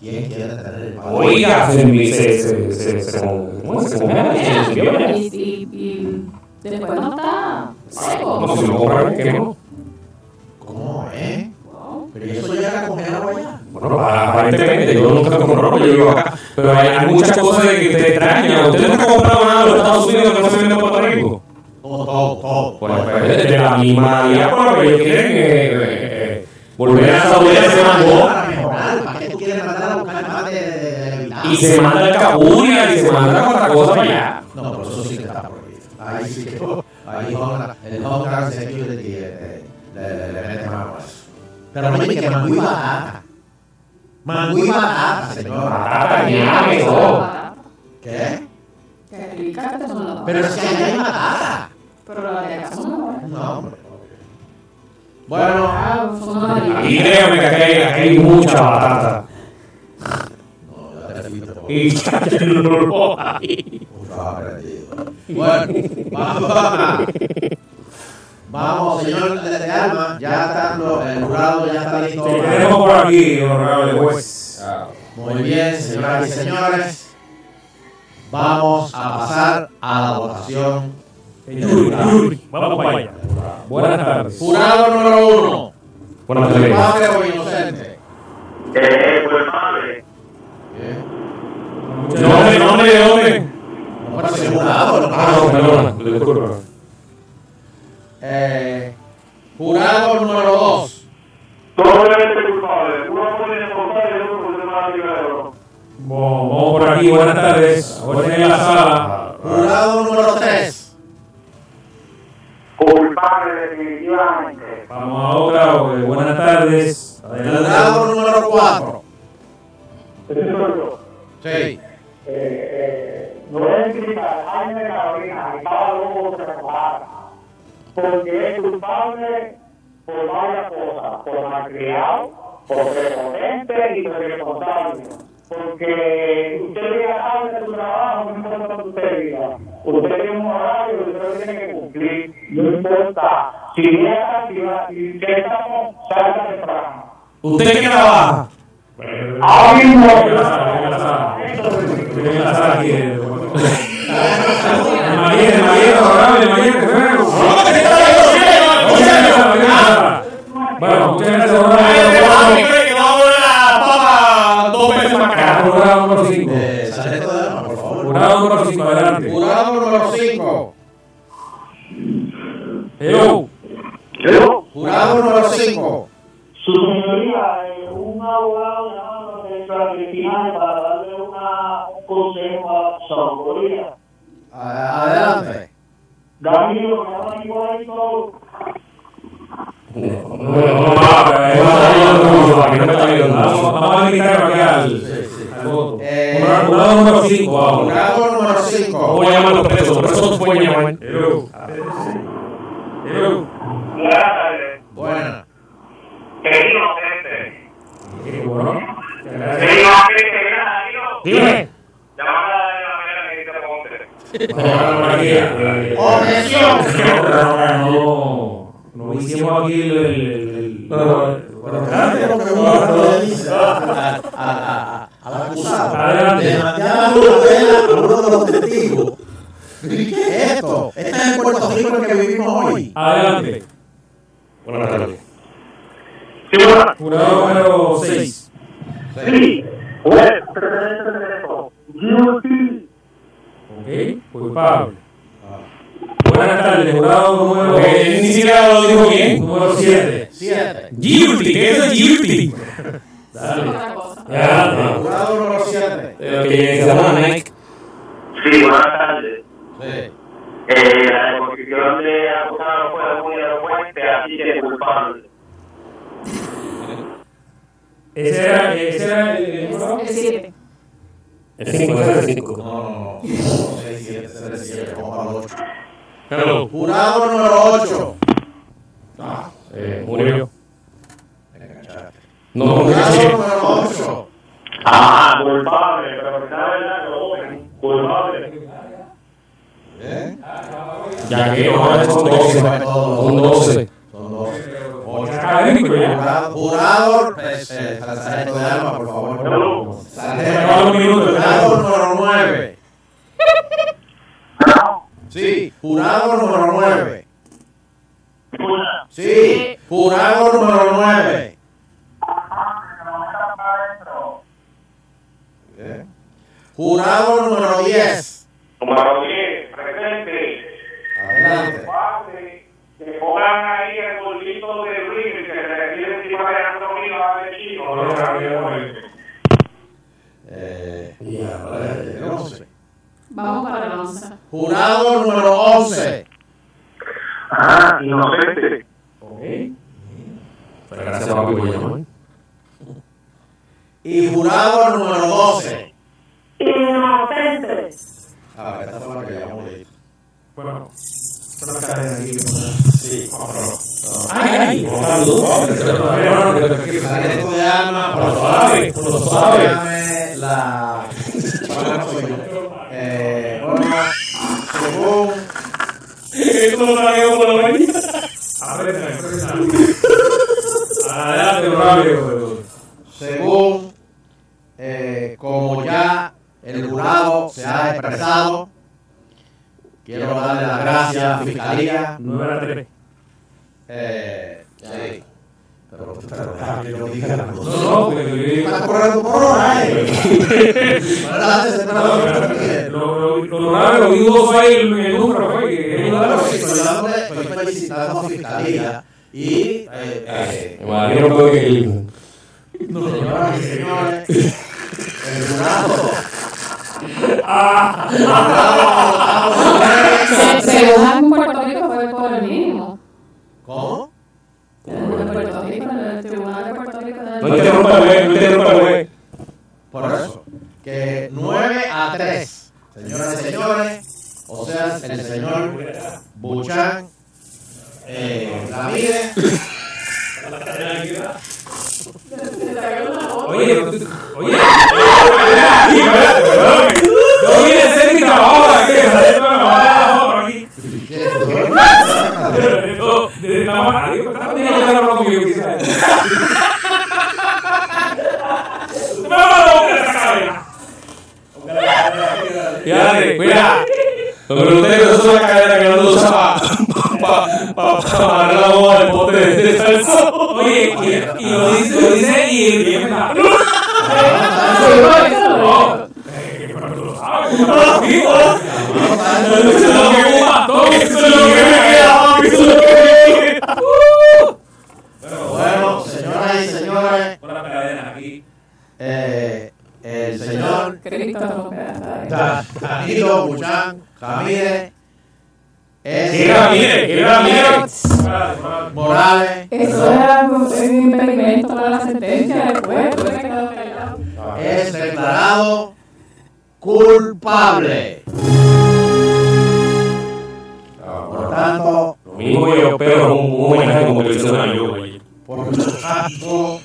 ¿Quién quiere tener el pan? Oiga, se, se, se, se, se, ¿cómo se quiebra. Y, y, y después no está seco. No, si lo compran, ¿qué no? ¿Cómo es? Pero ¿y eso llega congelado allá. Bueno, aparentemente, yo nunca lo compro, yo vivo acá. Pero hay, hay muchas cosas de que te extrañan. Usted nunca ha comprado nada de los Estados Unidos que no se vende en Puerto Rico. Todo, todo, todo. Bueno, pues de la misma diáspora que ellos quieren eh, eh, volver a audiencia de mango. ¿Para qué tú quieres mandar a buscar más de, de, de, de Y se manda el caburia y se manda otra cosa para allá. No, pero eso sí que está prohibido. Ahí sí que. Ahí Homeland- el Homeland Security le, le, le mete mano a eso. Pero mire que Mangú y Batata. Mangú y Batata, señora. Batata, ñame, todo. ¿Qué? Que ricas que son las Pero es que allá hay Batata. Pero las de acá son mejores. No, hombre. Bueno. Ah, Y créame que aquí hay, aquí hay mucha batata. No, ya te fuiste por- Y ya lo hay. Mucho aprendido. Bueno, vamos a. Vamos, señor de, Alma, ya está, lo- el jurado ya está listo. Sí, tenemos por aquí, honorable juez. Muy bien, señoras y señores. Vamos a pasar a la votación. Yuri, Yuri, vamos para allá. Buenas tardes. Jurado número uno. Buenas tardes. Culpable o inocente. Eh, culpable. ¿Dónde, dónde, de dónde? No parece jurado. no Ah, no, perdona, disculpa. Eh, jurado número dos. Doblemente culpable. Uno por irresponsable y otro por demás liberador. Vamos vamos por aquí, buenas tardes. Orden en la sala. Jurado número tres. Culpable, definitivamente. Vamos a otra. eh, Buenas tardes. Jurado Adelante. número cuatro. Ese soy yo. Sí. Eh, eh, no a criticar a Jaime Carolina, que estaba loco que se porque es culpable por varias cosas, por malcriado, por prepotente y por irresponsable. Porque usted llega tarde de su trabajo, no importa lo que usted diga. Usted tiene un horario que usted tiene que cumplir, no importa. Si llega, si va, si estamos, salga temprano. ¿Usted qué trabaja? Ahora mismo. Bueno, muchas gracias, Jurado número 5, adelante. Jurado número 5. Consejo a su autoría. A- Adelante. Danilo, me llama igualito. No, no, no, Vamos a limitarlo aquí al Jurado número 5, vamos. Jurado número cinco. Voy a llamar a los presos, los presos pueden llamar. Hello. Hello. Buenas tardes. Buena. Que es inocente. Eh, bueno. Que es inocente, que viene Danilo. Dime. Llámame a la mañana que dice Ponte. Vamos a por aquí, eh, Objeción. No, no, no hicimos aquí el. el, el, el- bueno, Grande lo que uno le dice a- a- a- al acusado. Adelante. Le mandaban una vela a uno de los testigos. ¿Y qué es esto? Este es el Puerto Rico en el que vivimos hoy. Adelante. Buenas tardes. Sí, buenas. Jurado número 6. Sí. Pues. Guilty. Ok, culpable. Buenas tardes, jurado número. Eh, ni siquiera lo dijo bien. Número 7. Siete. Guilty, ¿qué es guilty? Dale. Ya, Jurado número siete. eh, que se llama Nike. Sí, buenas tardes. Sí. Eh, la deposición de acusado fue muy elocuente, así que culpable. Ese era, ese era. El 7. El 5, ese es el 5. No, no, no. Seis, siete, seis, siete, vamos para el ocho. Hello. Jurado número ocho. Eh, murió. Me enganchaste. No, no, Jurado número ocho. Ah, culpable, pero sabe verdad que lo. Culpable. ¿Eh? Ya que no, son 12. Son 12. Son dos. Ocho. Académico ya. Jurado, jurado, pues, eh, sargento de alma, por favor. Jurado número nueve. Sí, jurado número nueve. Sí, jurado número nueve. ¿Eh? Jurado número diez. Número 10, presente. Adelante que pongan ahí el bolsito de River que se requieren si va a le encima de Antonio de Chino, no lo eh, eh y ahora el 11. Vamos para el 11. Jurado número 11. Ah, inocente. Ok. Pues gracias, papi, por Y jurado número 12. Inocentes. Ah, esta fue la que llamó Bueno lo lo la. Eh, lo. Adelante, según eh, como ya el jurado se ha expresado, quiero darle las gracias a la Fiscalía. 9 a 3. Eh, sí. Pero, pero deja que yo diga la No, cosa. no, porque yo Estás corriendo por hora, ¿eh? Lo lo lo digo fue el número, fue que Estoy grave. dándole- estoy felicitando a Fiscalía y eh, eh, Imagino que puede que Señoras y señores, el jurado. Se- Según en Puerto Rico fue por el mínimo. ¿Cómo? En Puerto Rico, en el Tribunal de Puerto Rico. No interrumpa no interrumpa. Por eso, que 9 a 3, señoras y señores, o sea, el señor Buchan eh, Ramírez, Oye, oye. Yo vine a hacer mi trabajo aquí, a hacer mi trabajo aquí. Yo, digo, estaba teniendo que estar hablando conmigo, quizás. Me va a esa cadena. Fíjate, mira. Que usted eso es una cadena que no lo usa para pa, pa, amarrar la boda del pote de, de salsa. Oye, y lo dice, lo dice y, y es verdad. No. Eh, pero bueno, señoras y señores, Con aquí. eh, el señor Danilo Buchan Ramírez es ¿Quién Ramírez? ¿Quién Ramírez? Morales Eso era un un impedimento para la sentencia quedar callado. es declarado culpable. Por lo tanto, Lo mismo yo espero un, homenaje como que le hicieron a yo, güey. por lo tanto,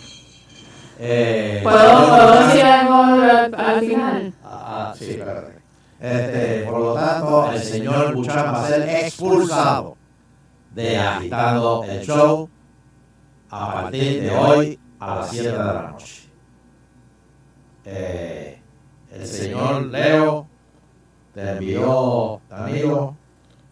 eh, ¿Puedo, ¿Puedo decir algo al, al final? Ah, sí, espérate. Este, por lo tanto, el señor Buchan va a ser expulsado de agitando el show a partir de hoy a las 7 de la noche. Eh, el señor Leo te envió, Danilo,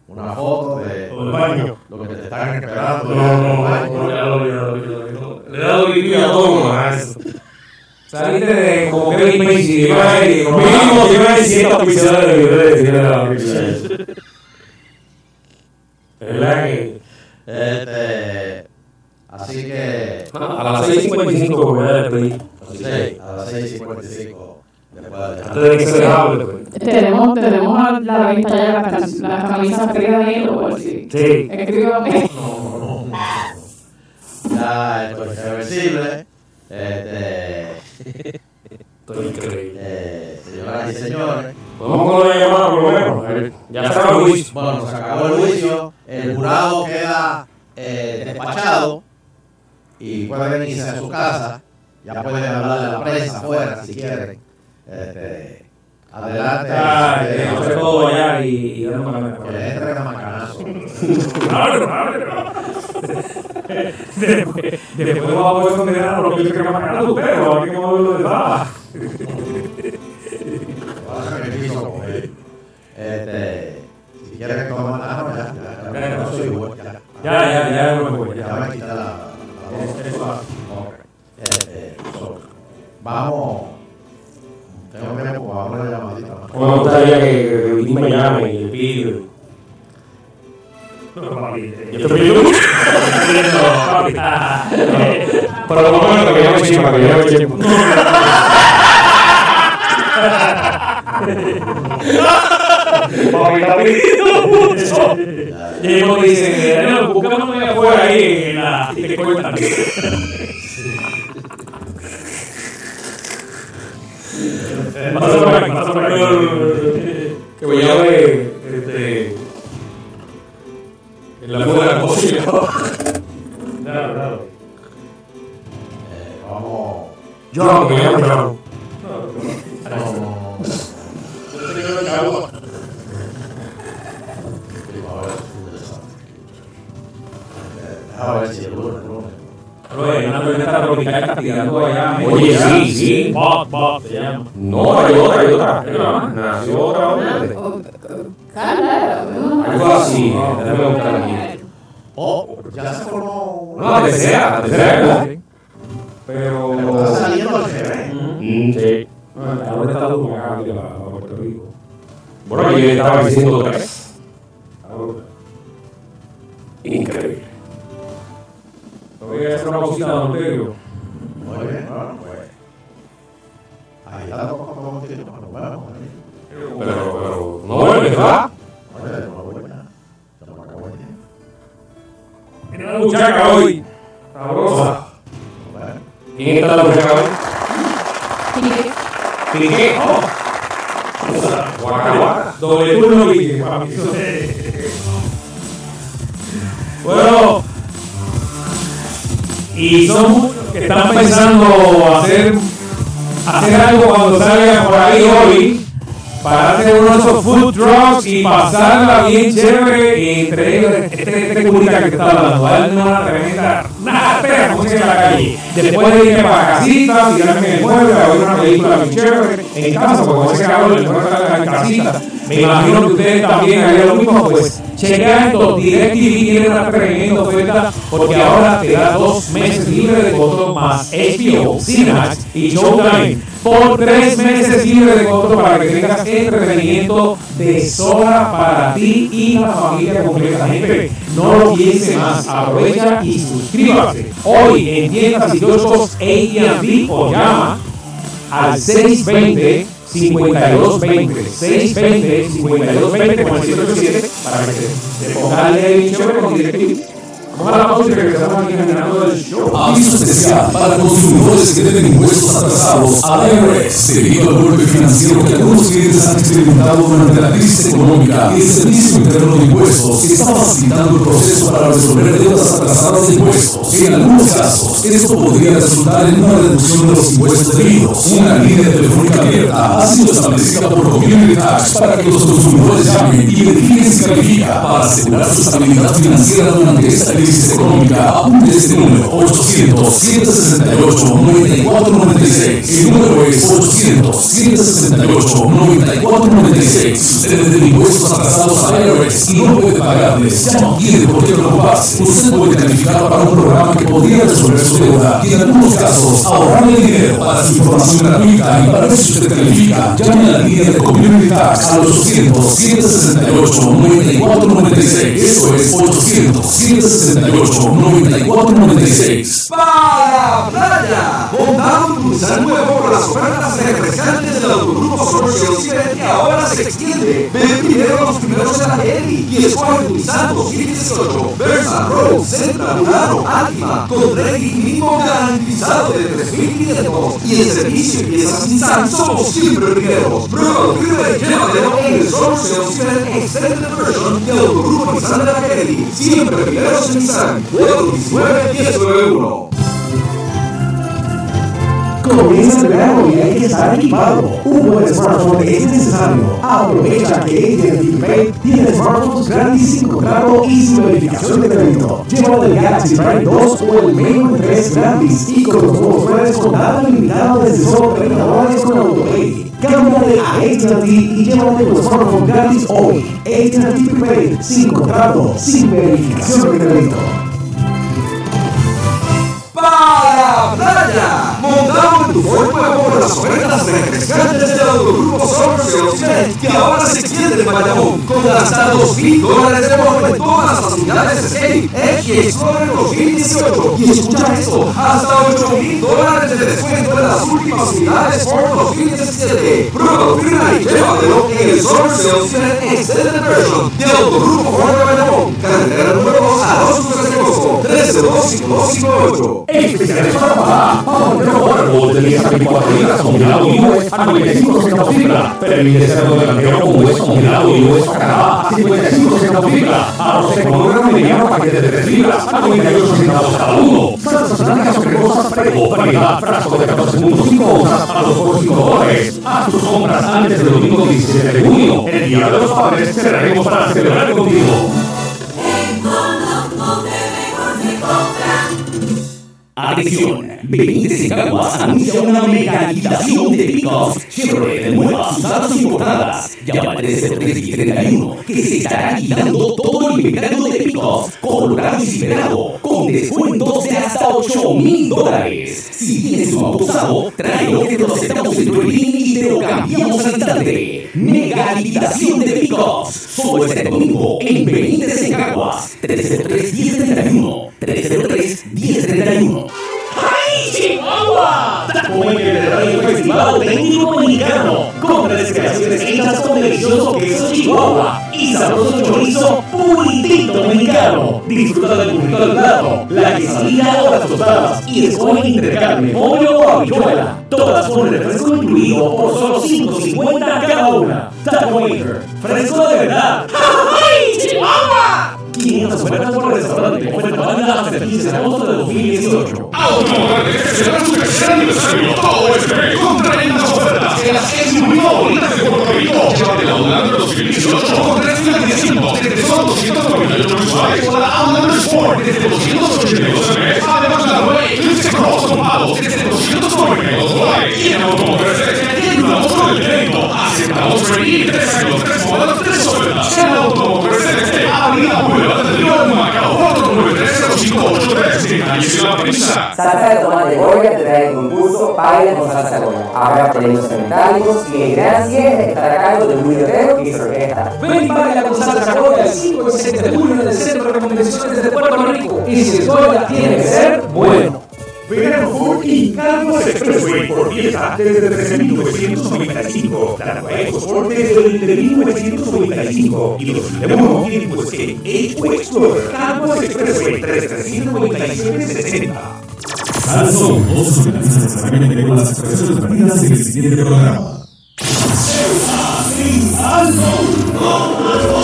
una foto de baño. lo que te están esperando. No, no, no, ya lo vi, ya lo vi, ya lo vi. Le he dado vivido a todo eso. Saliste de como a ir, como mínimo, a ir 100 auspiciadores de video de. ¿Verdad que? Este, así que A las 6.55 voy a despedir. Sí, a las 6.55. Antes de que se le hable, pues. Tenemos, la venta ya las las camisas frías ahí en los bolsillos. Sí. Escríbame. Ya esto es irreversible. Este, Estoy increíble. eh, señoras y señores. Vamos con una llamada por lo menos. Ya se acabó el juicio. Bueno, se acabó el juicio. El jurado queda eh, despachado y pueden irse a su casa. Ya pueden hablar de la prensa afuera si quieren. Este, adelante. Ay, Eh, déjame hacer todo allá y, que le entren a macanazo. Claro, claro. Después, después vamos a poder condenar a los que se queman a tu perro, aquí como lo de nada. Que me comer. Este, si quieren tomar la no, ya, ya, ya, no soy igual, ya. Ya, ya, ya, no me voy, Ya ya. me quita la, la, la. Este, so, vamos. Tengo tiempo para una llamadita. Como me gustaría que que Vitín me llame y le pide. No, papi, yo te pido. No, papi. Por lo menos que llame Chima, que llame Chima. Papi está pidiendo mucho. Y ellos me dicen, búscame afuera ahí en la. Y te cortan. Pásame por aquí, pásame por aquí. Que voy a ver. Este. En la fuga de la cocina. Claro, claro. Vamos. Yo, que me llamo John. A ver si el el. Oye, una tormenta tropical castigando allá. Oye, sí, sí. Se llama. No, hay otra, hay otra. Nació otra, hombre. Carla, Algo así. Déjame buscar aquí. Oh, ya se formó. No, la tercera, la tercera. Pero. Está saliendo al revés. Mm, sí. Ahora está duro acá de la Puerto Rico. Bueno, yo estaba diciendo tres. Increíble. Voy a hacer una cosita, don Pedro. Muy bien, bueno, pues. Ahí está poco a poco continuamos, nos vemos. Pero, pero, no vuelve, ¿verdad? Mira la muchacha hoy. Sabrosa. ¿Quién está la muchacha hoy? Cliqué. Guaca, guaca. Doble turno, Guille, para mí. Bueno. Y son muchos que están pensando hacer, hacer algo cuando salgan por ahí hoy. Para hacer uno de esos food trucks y pasarla bien chévere entre ellos, este, este curita que te está hablando, darle una tremenda natera, como se dice en la calle. Después de irme para casita, tirarme en el mueble, a ver una película bien chévere en casa, porque con ese calor le puede estar en casita. Me imagino que ustedes también harían lo mismo, pues chequea esto, DirecTV tiene una tremenda oferta porque ahora te da dos meses libre de costo más HBO, Cinemax y Showtime por tres meses libre de costo para que tengas entretenimiento de sobra para ti y la familia completa. Gente, no lo piense más, aprovecha y suscríbase hoy en tiendas y kioscos AT&T o llama al 620 5220 620 5220 con el 787 para que te, te pongas el chévere con DirecTV. Vamos a y. Aviso especial para consumidores que deben impuestos atrasados a IRS debido al golpe financiero que algunos clientes han experimentado durante la crisis económica. El Servicio Interno de Impuestos está facilitando el proceso para resolver deudas atrasadas de impuestos. En algunos casos, esto podría resultar en una reducción de los impuestos debidos. Una línea telefónica abierta ha sido establecida por Community Tax para que los consumidores llamen y verifiquen si califica para asegurar su estabilidad financiera durante esta crisis económica. Apunte este número 800-168-9496. El número es 800-168-9496. Si usted debe impuestos atrasados a IRS y no puede pagarles, ya no tiene por qué preocuparse. Usted puede calificar para un programa que podría resolver su deuda y en algunos casos ahorrarle dinero para su información gratuita y para ver si usted califica. Llame a la línea de Community Tax al 800-168-9496. Eso es 800-168-9496. Para playa, montado en un Nissan nuevo con las ofertas refrescantes del Autogrupo Social City que ahora se extiende. Ven primero los primeros en la Heli y escoge tu Nissan 2018, Versa, Rose, Sentra, Murano, Altima, con rating mínimo garantizado de 3.500 y el servicio y piezas Nissan somos siempre primeros. Pruébalo, prueba y llévatelo en el Social City Extended Version del Autogrupo Nissan de la Heli. Siempre primeros en Nissan. 419-1091. Comienza el verano y hay que estar equipado. Un buen smartphone es necesario. Aprovecha que AT&T Pay tiene smartphones gratis sin contrato y sin verificación de crédito. Lleva el Galaxy Prime 2 o el Mate 3 gratis y con los nuevos planes con datos limitados desde solo 30 dólares con AutoPay. Cámbiate a AT&T y llévate tu smartphone gratis hoy. AT&T Prepaid, sin contrato, sin verificación de crédito. Para la playa! Montado en tu Ford por las ofertas refrescantes del Autogrupo Cement que ahora se extiende en Bayamón con hasta 2.000 dólares de bono en todas las unidades Escape, X Explorer 2018 y escucha esto, hasta 8.000 dólares de descuento en las últimas unidades Ford 2017. Prueba firma y llévatelo en el Cement Extended Version de Autogrupo Ford Bayamón, carretera número 2 a 2 de Agosto, 302-5258. Especiales para papá. De nuevo de 10 a 24 libras congelado y US a 95 centavos libra. Permite cerdo delantero con US congelado y US a Canadá a 55 centavos libra. Arroz seco grano mediano paquete de 3 libras a 98 centavos cada uno. Salsas blancas o cremosas variedad, frasco de 14.5 onzas a 2 por 5 dólares. Haz tus compras antes del domingo 17 de junio. El día de los padres cerraremos para celebrar contigo. Atención, Benítez en Caguas anuncia una mega liquidación de pickups Chevrolet de nuevas usadas importadas. Llama al 303 que se estará liquidando todo el inventario de pickups colorado y silverado con descuentos de hasta 8 mil dólares. Si tienes un auto usado, tráelo que te lo aceptamos en tu y te lo cambiamos al instante. Mega liquidación de pickups. Solo este domingo en Benítez en Caguas. 303-1031. 303-1031. ¡Ay, Chihuahua! Taco en el Festival Auténtico Dominicano. Compra de creaciones hechas con delicioso queso Chihuahua y sabroso chorizo puritito dominicano. Disfruta del burrito del plato, la quesadilla o las tostadas y escoge carne, pollo o habichuela. Todas con refresco incluido por solo 5.50 cada una. Taco fresco de verdad. ¡Ay, Chihuahua! 500 ofertas por restaurante. Oferta válida hasta el 15 de agosto de 2018. Automotor celebra su tercer aniversario todo este en las de Puerto Rico. Llévate la Outlander 2018 con 3 financiamientos desde solo 298 mensuales o la Outlander Sport desde 282 al mes. Además la Cross con pagos desde 292 dólares. Y ayudamos con crédito. Aceptamos trade-in, 3 años, 3 modelos, 3 ofertas. En Automotor Celeste, Avenida Boulevard del Río de Macao, 493-0583 en calle de la. Salsa de tomate Goya te trae el concurso Baile con salsa Goya. Habrá premios metálicos y el gran cierre estará a cargo de Luis y su orquesta. Ven y baila con salsa Goya el 5 y 6 de julio en el Centro de Convenciones de Puerto Rico. Y si es tiene que ser bueno. Verano Ford y Caguas Expressway por fiesta desde 13.995. La nueva EcoSport desde 20.995. Y los de tienen pues que Eco Explorer. Caguas Expressway 39760. Salson, dos organizantes solamente con las expresiones perdidas en el siguiente programa. Somos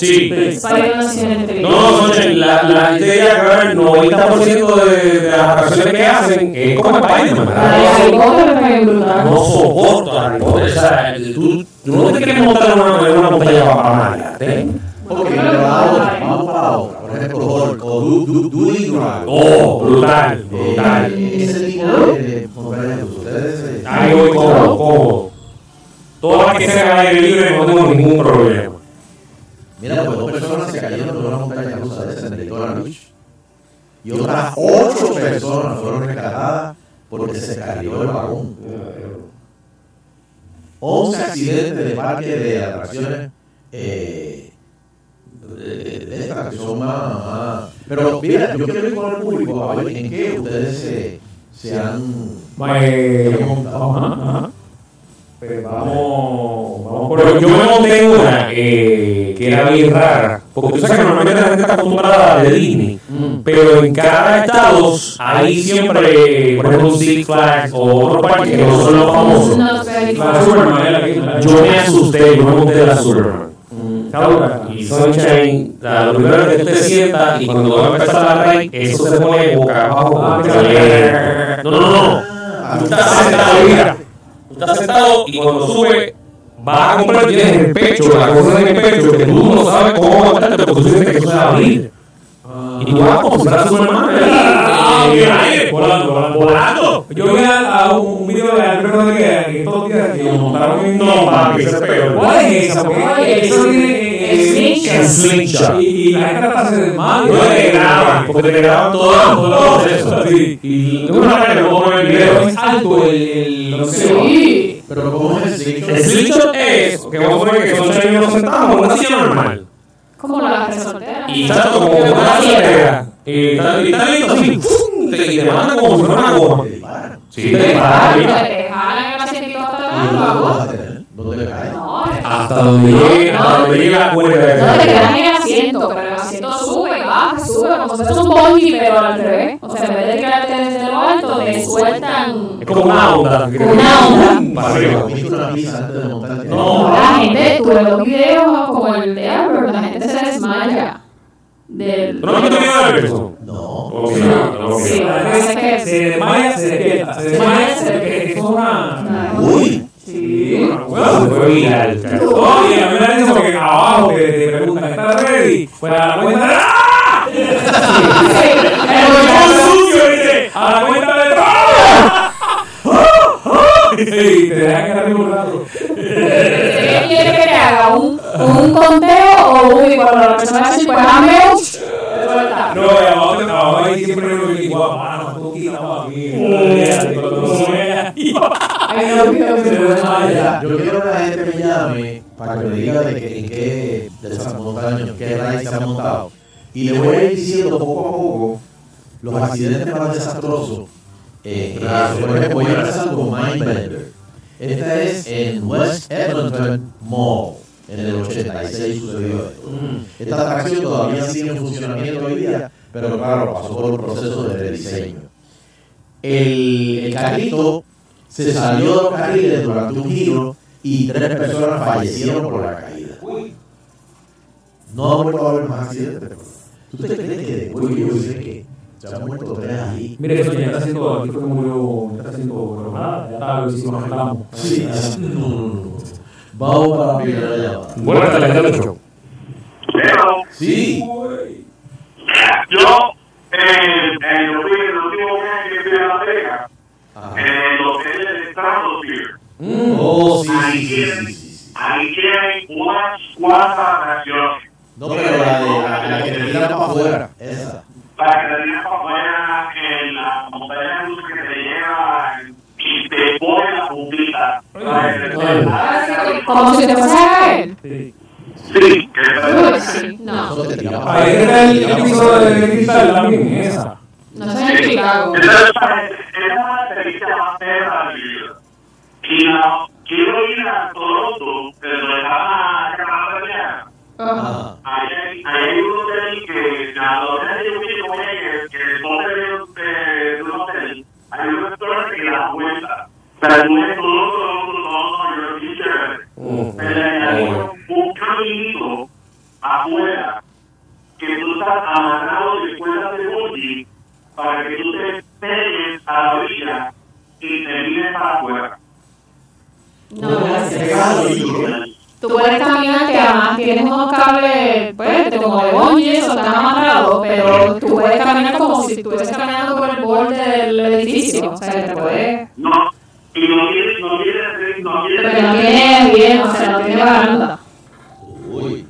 Sí. El No, Sonche, la, la gente diría que el 90% de, de las atracciones que hacen es como Spider-Man. No soporto a Harry Potter. O sea, tú, tú no te quieres montar una, una montaña para. ¿eh? Pero ahora, vamos para otra. Por ejemplo, Hulk o Du- Du- Duty Drive. Oh, brutal, brutal. Eh, Ese tipo de ustedes. eh, Ahí voy cómodo, cómodo. Todas las que sean aire libre no tengo ningún problema. Pues personas se cayeron de una montaña rusa de Beach. Y otras ocho personas fueron rescatadas porque se cayó el vagón. 11 accidentes de parque de atracciones eh, de, de estas que son más, más- Pero mira, yo quiero ir con el público a ver en qué ustedes se, se han, Eh, han montado. ajá, ajá. Pues vamos, vamos por Pero yo me monté una eh, que era bien rara. Porque tú sabes que normalmente la gente está acostumbrada de Disney. Pero en cada estado hay siempre, por ejemplo, Six Flags o otro parque que no son los famosos. No La Superman la Yo me asusté, yo me monté de la Superman. Dura. Y Sunshine, la- lo primero que tú te sientas y cuando va a empezar la raíz, eso se pone boca abajo. Ah, No, no, no. Tú estás sentado, mira. Tú estás sentado y cuando sube, vas a comprar, en el pecho, la cosa en el pecho, que tú no sabes cómo aguantarte porque tú sientes que eso se va a abrir. Y tú vas como si fueras Superman. ahí, en el aire, Volando, volando. volando. Yo vi a, a un video de Alberto de que, que todos los días que lo montaron en. No, papi, ese es peor. ¿Cuál es esa? Porque eso tiene. Slingshot. Slingshot. Y, y la gente hasta se desmaya. No te graban, porque te graban todo, todo eso. Sí. Y de una manera me puedo poner el video. es alto el. Sí. Pero ¿cómo es el slingshot? El slingshot es que vamos a poner que son seis nos sentamos en una silla normal. Como la resortera. Y como una silla. Y está, y está listo así. Te- Y te mandan como si fuera una goma. Sí, te Ah, dispara. pero mira. te jalan el asientito hasta ¿Y dónde lo abajo. vas a tener? ¿Dónde le cae? No, Hasta donde llegue, hasta donde llegue la No te cuerda. quedas en el asiento, pero el asiento sube baja, sube, como si fuese un bungee, pero al revés. O sea, en vez de quedarte desde lo alto, te sueltan Es como una onda. una onda. No. La gente, tuve dos videos como el de Albert, la gente se desmaya. Del, ¿Tú no Alberto? No. Ok, ok. Sí, que pasa es que Se desmaya, se despierta. Se desmaya, se despierta. Eso es una. Uy. Sí, una Bueno, fue viral. Oye, a mí me da risa porque abajo te, te preguntan, ¿estás ready? Pues a la cuenta de... ¡Ah! pero sucio, dice, a la cuenta de... Y te dejan un rato. ¿Qué quiere que le haga? ¿Un, un conteo o un y cuando la persona dice, pues suelta? No, y abajo, abajo ahí siempre lo que igual, mano, tú quitamos mío. desmaya. Yo quiero que la gente me llame para que me diga de que, en qué de esas montañas, qué ride se ha montado. Y le voy a ir diciendo poco a poco los accidentes más desastrosos. Eh, eso. por ejemplo, con Mindbender. Esta es en West Edmonton Mall. En el 86 sucedió esto. Esta atracción todavía sigue en funcionamiento hoy día, pero claro, pasó por un proceso de rediseño. El, el carrito se salió de los carriles durante un giro y tres personas fallecieron por la caída. No ha vuelto a haber más accidentes. ¿Tú te crees que después que yo sé que se han muerto tres ahí? Mire, eso ya está haciendo, aquí fue que murió, ya está haciendo, pero nada, ya está, lo hicimos, arreglamos. Sí, no, no, no. Vamos para la primera llamada. Buenas tardes, Alberto. Pero Sí. yo, eh, en los el último viaje que fui a Las Vegas, en el hotel de Stratosphere, Oh, sí, ahí sí, sí, sí, tienen, sí. ahí tienen unas cuantas atracciones. No, pero la, de, la, la que te tiran para afuera, esa. Para que te digas para afuera en la montaña rusa que te lleva y te pone la puntita. Como si te fuese a caer. Sí. No. Ahí está el episodio de Cristal también, esa. No sé en Chicago. Esa es experiencia más perra de mi vida. Y la, quiero ir a Toronto, pero está llamada allá. Ajá. Hay, ahí hay un hotel que, a los hoteles que que son de, de, de un hotel, hay un restaurante que da vuelta. sea, no es todo, todo, todo, yo dije, pero hay un caminito afuera que tú estás amarrado de cuerdas de buggy para que tú te pegues a la orilla y te vienes para afuera. No, Tú puedes caminar que además tienes unos cables, pues, como de bungee, eso están amarrados, pero tú puedes caminar como si estuvieses caminando por el borde del edificio. O sea, que te puedes... No, y no tiene, no tiene, no tiene. Pero no tiene bien, o sea, no tiene baranda. Uy.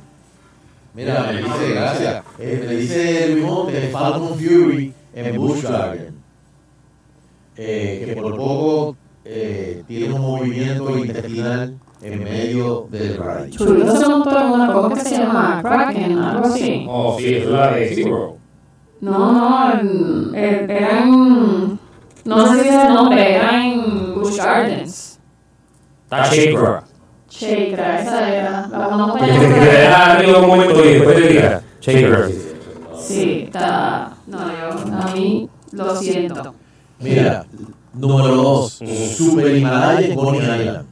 Mira, me dice, gracias. Eh, me dice Luis Monte, Falcon Fury en Bush Garden. Eh, que por poco eh, tiene un movimiento intestinal en medio del rayo. Chulito se montó en una cosa que se llama Kraken, algo así. Oh, sí, es la de SeaWorld. No, no, en, en- era en... No sé si es el nombre, era en Busch Gardens. Está Shakra. Shakra, esa era. La te deja arriba un momento y después te tira. Shakra. Sí, está... No, yo, a mí lo siento. Mira, número 2, Super Himalaya en Coney Island.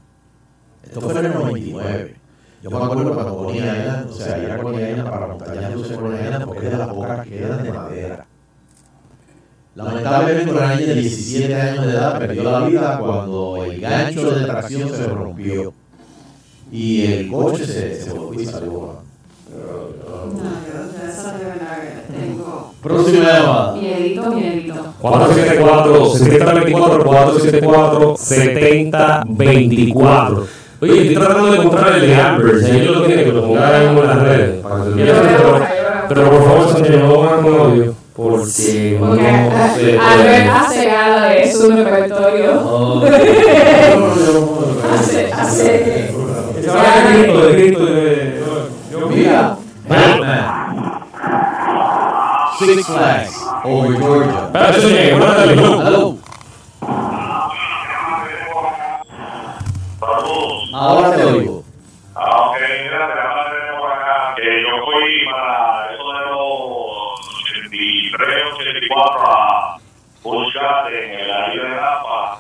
Esto fue en el 99. Yo me acuerdo cuando Coney Island, o sea, ir a Coney Island para montañas en Coney Island porque es de las pocas que quedan de madera. Lamentablemente una niña de 17 años de edad perdió la vida cuando el gancho de tracción se rompió y el coche se, se volvió y salió volando. Próxima llamada. Miedito, miedito. 474-7024-7024. Oye, estoy tratando de encontrar el de Amber. Si ellos lo tienen, que lo pongan en las redes. para que. Pero, pero por favor, señor, no lo pongan con audio. Porque no se Albert hace gala de su repertorio. hace, hace... De- yo- Mira, Batman. Six Flags over Georgia. Eso llegue, buenas tardes, hello. Ahora te oigo. Ah, ok, mira, te van a tener por acá que yo fui para eso de los 83, 84 a buscar en el área de Rafa.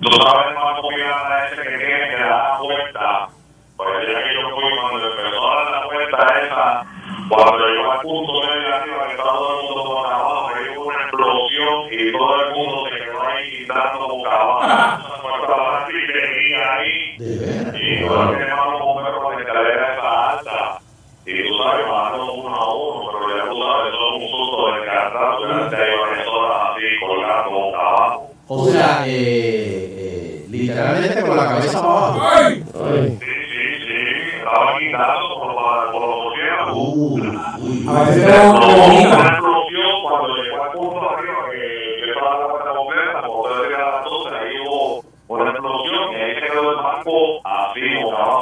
Tú sabes más copiada ese que tiene que dar la vuelta. Porque ya que yo fui cuando empezó a dar la vuelta esa, cuando llegó al punto medio arriba que estaba todo el mundo por abajo, que hubo una explosión y todo el mundo se quedó ahí dando boca abajo. A comer con la escalera esa alta. Y tú sabes, bajando uno a uno, pero ya tú sabes, eso es un susto de cartón, durante ahí varias horas así, colgando boca abajo. O sea, eh, eh, literalmente con la cabeza para abajo. Sí, sí, sí, estaba guindando por los por los océanos. Uh, A veces era No, como una bonita. explosión cuando llegó al punto arriba que que estaba la vuelta completa, cuando se decía a las 12, ahí hubo una explosión y ahí se quedó el barco así, boca abajo, con los océanos, con los pies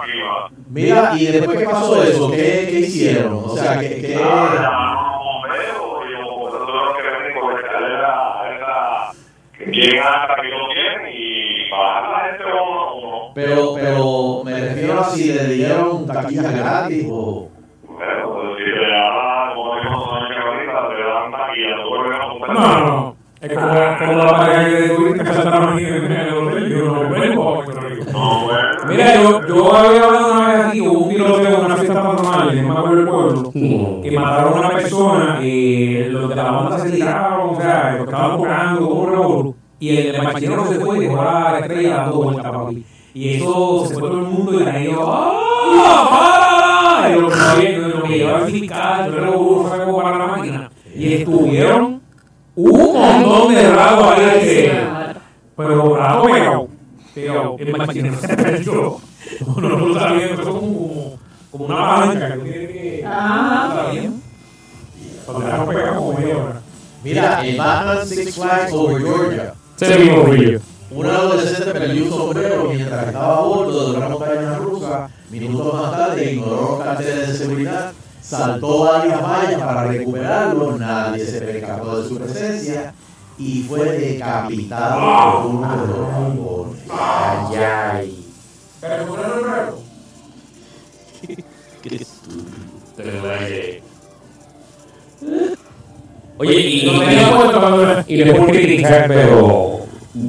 arriba. Mira, y después que pasó eso, ¿qué, qué hicieron? O sea, ¿qué, qué... Llega hasta que lo tienen y bajan la gente uno a uno. Pero, pero me refiero a si le dieron taquillas gratis o... Bueno, si le dan, como ahorita, le dan taquilla, tú vuelves a comprar. No. Es como, como la pareja que tuviste que saltaron aquí en el hotel. Yo no vuelvo a Puerto Rico. Mira, yo, yo había hablado una vez aquí, hubo un tiroteo en una fiesta patronal, en Mago del Pueblo, que mataron a una persona, y los de la banda se tiraron, o sea, lo estaban tocando, un revolú, y el machinero se fue y dejó la estrella dando vueltas, papi. Y eso se fue todo el mundo y la gente dijo, ¡ah! ¡Para! Y lo que había- lo que llevaba el fiscal, el revolú, se sacó para la máquina. Y estuvieron un montón de rato ahí, que- pero rato pegado. Pegado. El machinero se perdió. No lo está viendo, eso como, como una palanca que tiene que. Ajá. Está bien. Cuando dejaron pegado como media hora. Mira, el Batman Six Flags over Georgia. Ese mismo brillo. Un adolescente perdió un sombrero mientras estaba a bordo de una montaña rusa. Minutos más tarde ignoró carteles de seguridad, saltó varias vallas para recuperarlo, nadie se percató de su presencia y fue decapitado por uno de los bombones. Ay, ay. ¿Pero recuperaron el brazo? Qué estúpido. Te. Oye, y, y no es por criticar, pero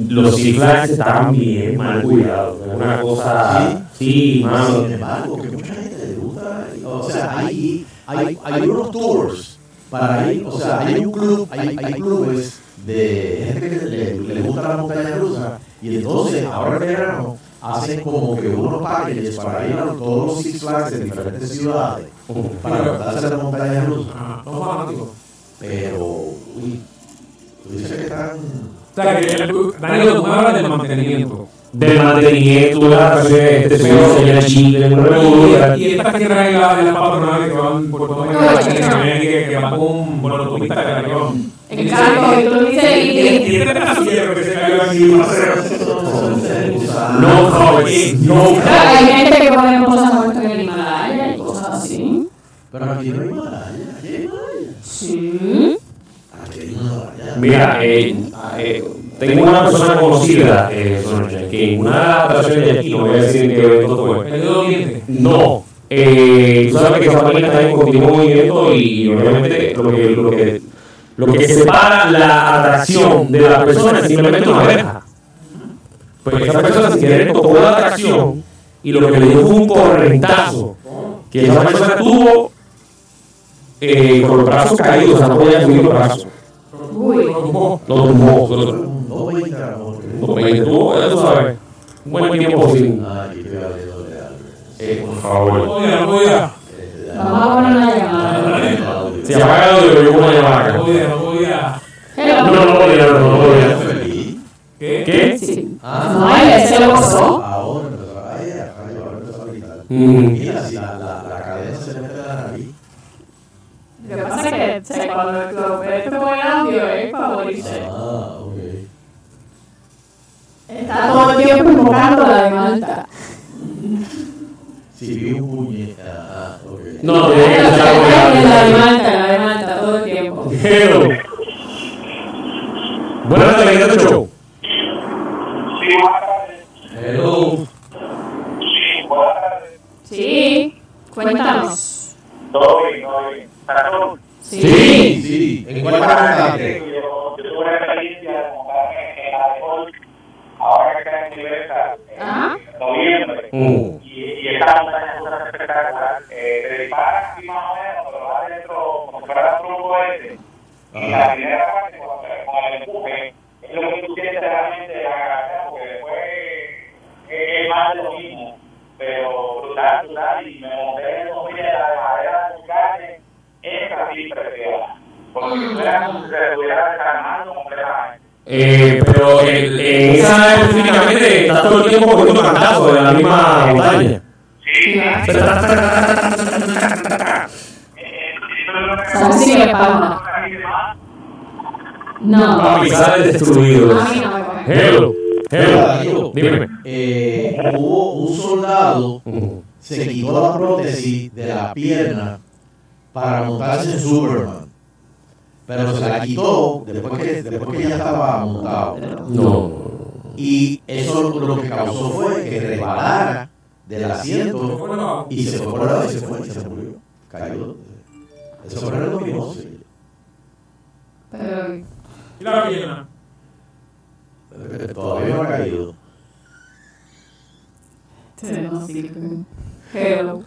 los Six estaban bien mal cuidados. Es una cosa. Sí, mano. Sin embargo, que mucha gente le gusta, o sea, hay, hay, hay unos tours para ir, o sea, hay un club, hay, hay clubes de gente que le, le gusta la montaña rusa y entonces ahora en verano hacen como que unos packages para ir a todos los Six Flags en diferentes ciudades para montarse la montaña rusa. Fanáticos. Pero, uy, tú dices que están... O sea, que el- Danilo, tú me hablas del mantenimiento. Del mantenimiento, de atracciones, este señor chile, no le Y estas que traen la, la patronal que van por todo el mundo, que, que van con la autopista que la carro, y tú dices, y- este que se cayó aquí, No no Claro, hay gente que pone cosas muertas en el Himalaya y cosas así. Pero aquí no hay Himalaya, aquí hay Himalaya. Sí. Aquí hay Himalaya. Mira, eh, eh, tengo una persona conocida, eh, Sonia, que en una atracción de aquí, no voy a decir en qué evento fue. No. Eh, tú sabes que esa máquina está en continuo movimiento y obviamente lo que, lo que, lo que separa la atracción de la persona es simplemente una verja. Pues esa persona sin querer tocó la atracción y lo que le dio fue un correntazo. Que esa persona tuvo eh, con los brazos caídos, o sea, no podía subir los brazos. Uy. Lo tumbó. Lo tumbó. No voy a entrar, amor. Lo tumbó. Tuvo, ya tú sabes, un buen tiempo sin... Ay, qué. Eh, por favor. Vamos a poner una llamada. Se apaga el audio, yo pongo llamada. No no. No, no, no no. ¿Qué? ¿Qué? Sí. Ah, No, él se lo gozó. Ahora empezó a ay, ay, ahora empezó a gritar. Mira, si la, la, la cadena se le mete a la nariz. Lo que pasa es que cuando lo ves por el audio es morirse. Ah. Está todo el tiempo invocando la de Malta. Si vi un puñe. Ok. No, no, La de. Malta, la de Malta, todo el tiempo. Hello. Buenas tardes, ¿qué tal, show? Sí, buenas tardes. Hello. Sí, buenas tardes. Sí, cuéntanos. Todo bien, todo bien. ¿Salud? Sí. Sí, sí. ¿En cuál montaste? Yo, yo tuve una experiencia de montarme en la de Hulk, ahora que está en Ajá. en noviembre. Mm. Y, y esta montaña es una espectacular. Eh, te disparan así más o menos, pero va dentro, como si fuera un truco ese. Y la primera parte, cuando con el empuje, es lo que tú sientes realmente de la carrera, porque después es, es más de lo mismo. Pero brutal, brutal. Y me monté en dos mil de la de madera de carne, esa sí prefiero. Porque si fuera se estuviera desarmando completamente. Eh, pero el- en esa específicamente está todo el tiempo cogiendo cantazos de la misma montaña. Sí, ¿Sabes si le? No. Destruido. A mí coge. Hello. Hello. Dime. eh, hubo un soldado se quitó la prótesis de la pierna para montarse en Superman. Pero se la quitó después que, después que ya estaba montado. No. Y eso lo, lo que causó fue que resbalara del asiento y se fue por el lado y se fue y se murió. Cayó. Eso fue en el 2011. Pero, ¿Y la pierna? Eh, Todavía no ha caído. tenemos silicon. Hello.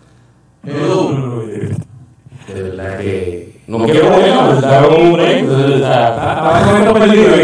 Hello. De verdad que. No, no quiero usar un break. O sea, vamos a ver un peligro.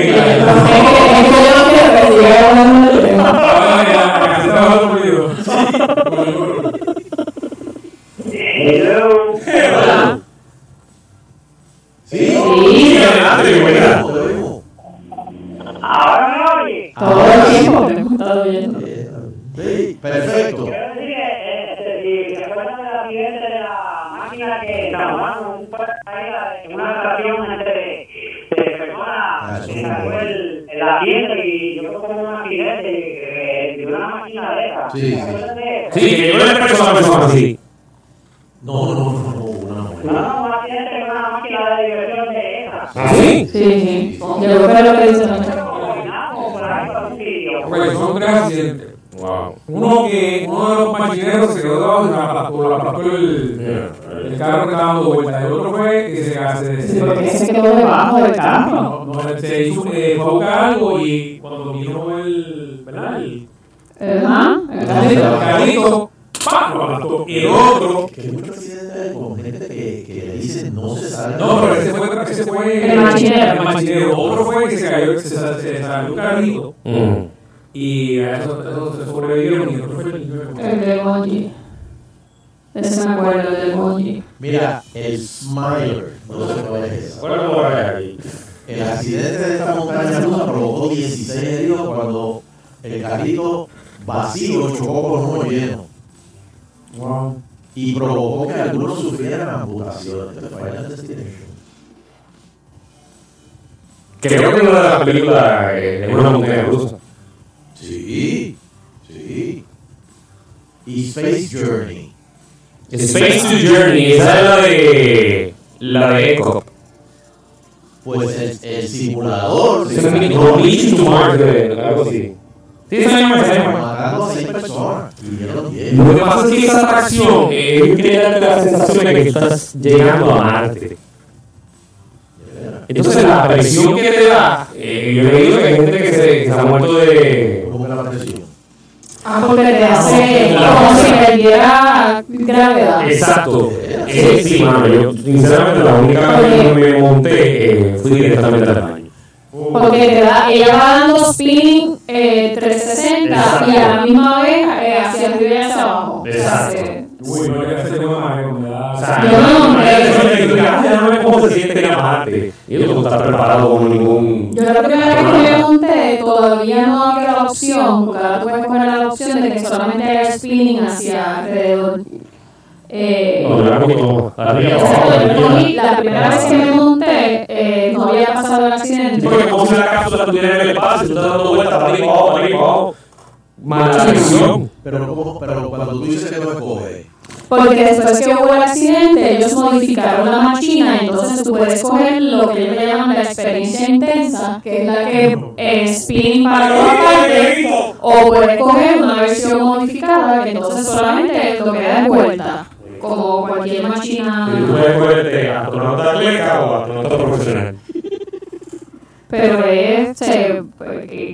Sí. ¿Se que yo le expreso a la persona así. No, no, no, no, una No, mujer. no, un accidente con una máquina de diversión de esa. ¿Ah, sí? Sí, sí. Yo creo que es lo que dice Nacho. Coordinamos por ahí para un sitio. Ok, son tres accidentes. Wow. Uno que uno de los machineros se quedó debajo y la aplastó, la aplastó el, el carro que estaba dando vueltas. El otro fue que se, se, Sí, porque se quedó debajo del carro. No, no, se hizo, eh, fue a buscar algo y cuando vino el, ¿verdad? El, Ajá, el el carrito. carrito, ¡pam! lo el otro, Que muchos accidentes con gente que, que le dicen no se sale. no, pero ese fue, ese fue El machinero. el machinero. Otro fue que se cayó, se, se, se salió un carrito. Mm. Y a eso, eso se sobrevivieron y el otro fue el de El de Goji. Ese me acuerdo, el de Goji. Mira, el Smiler, no sé cuál es. Bueno, por ahí. El accidente de esta montaña rusa provocó 16 heridos cuando el carrito vacío chocó con uno lleno. Wow. Y provocó que algunos sufrieran amputaciones. Final Destination. Creo que no era la película eh, de una montaña rusa. Sí, sí. Y Space Journey. Space to Journey, esa es la de. La de Echo. Pues el, el simulador. Se me dijo Mission to Mars, eh, algo así. Sí, se llama, se llama. Matando a seis personas. Y Lo que pasa es que esa atracción eh, tiene darte la sensación de que estás llegando a Marte. Entonces la presión que te da, eh, yo he leído que hay gente que se, que se ha muerto de... ¿Cómo la presión? Ah, porque te hace como si perdiera gravedad. Exacto. Eh, sí, mano, yo sinceramente la única vez que me monté eh, fui directamente al baño. Porque te da, ella va dando spinning eh, 360 y a la misma vez eh, hacia arriba y hacia abajo. Exacto. Uy, no le hace tema más recomendada. O sea, Yo no, no me cómo se siente Marte. Y yo no estar preparado con ningún... Yo la primera vez que me monté todavía no había la opción, porque ahora tú puedes coger la opción de que solamente haya spinning hacia alrededor. Eh, No, la exacto, yo cogí, primera vez que me monté eh, no había pasado el accidente. Porque como si la cápsula estuviera en el espacio, tú estás dando vueltas para arriba, para arriba. Mala visión. Pero, ¿cómo- pero cuando tú dices que no escoge, Porque después que hubo el accidente, ellos modificaron la máquina, entonces tú puedes coger lo que ellos llaman la experiencia intensa, que es la que es spinning para toda parte, o puedes coger una versión modificada, que entonces solamente lo que da es vuelta, como cualquier Y tú máquina. puedes cogerte astronauta atleta o astronauta profesional. Pero es, se-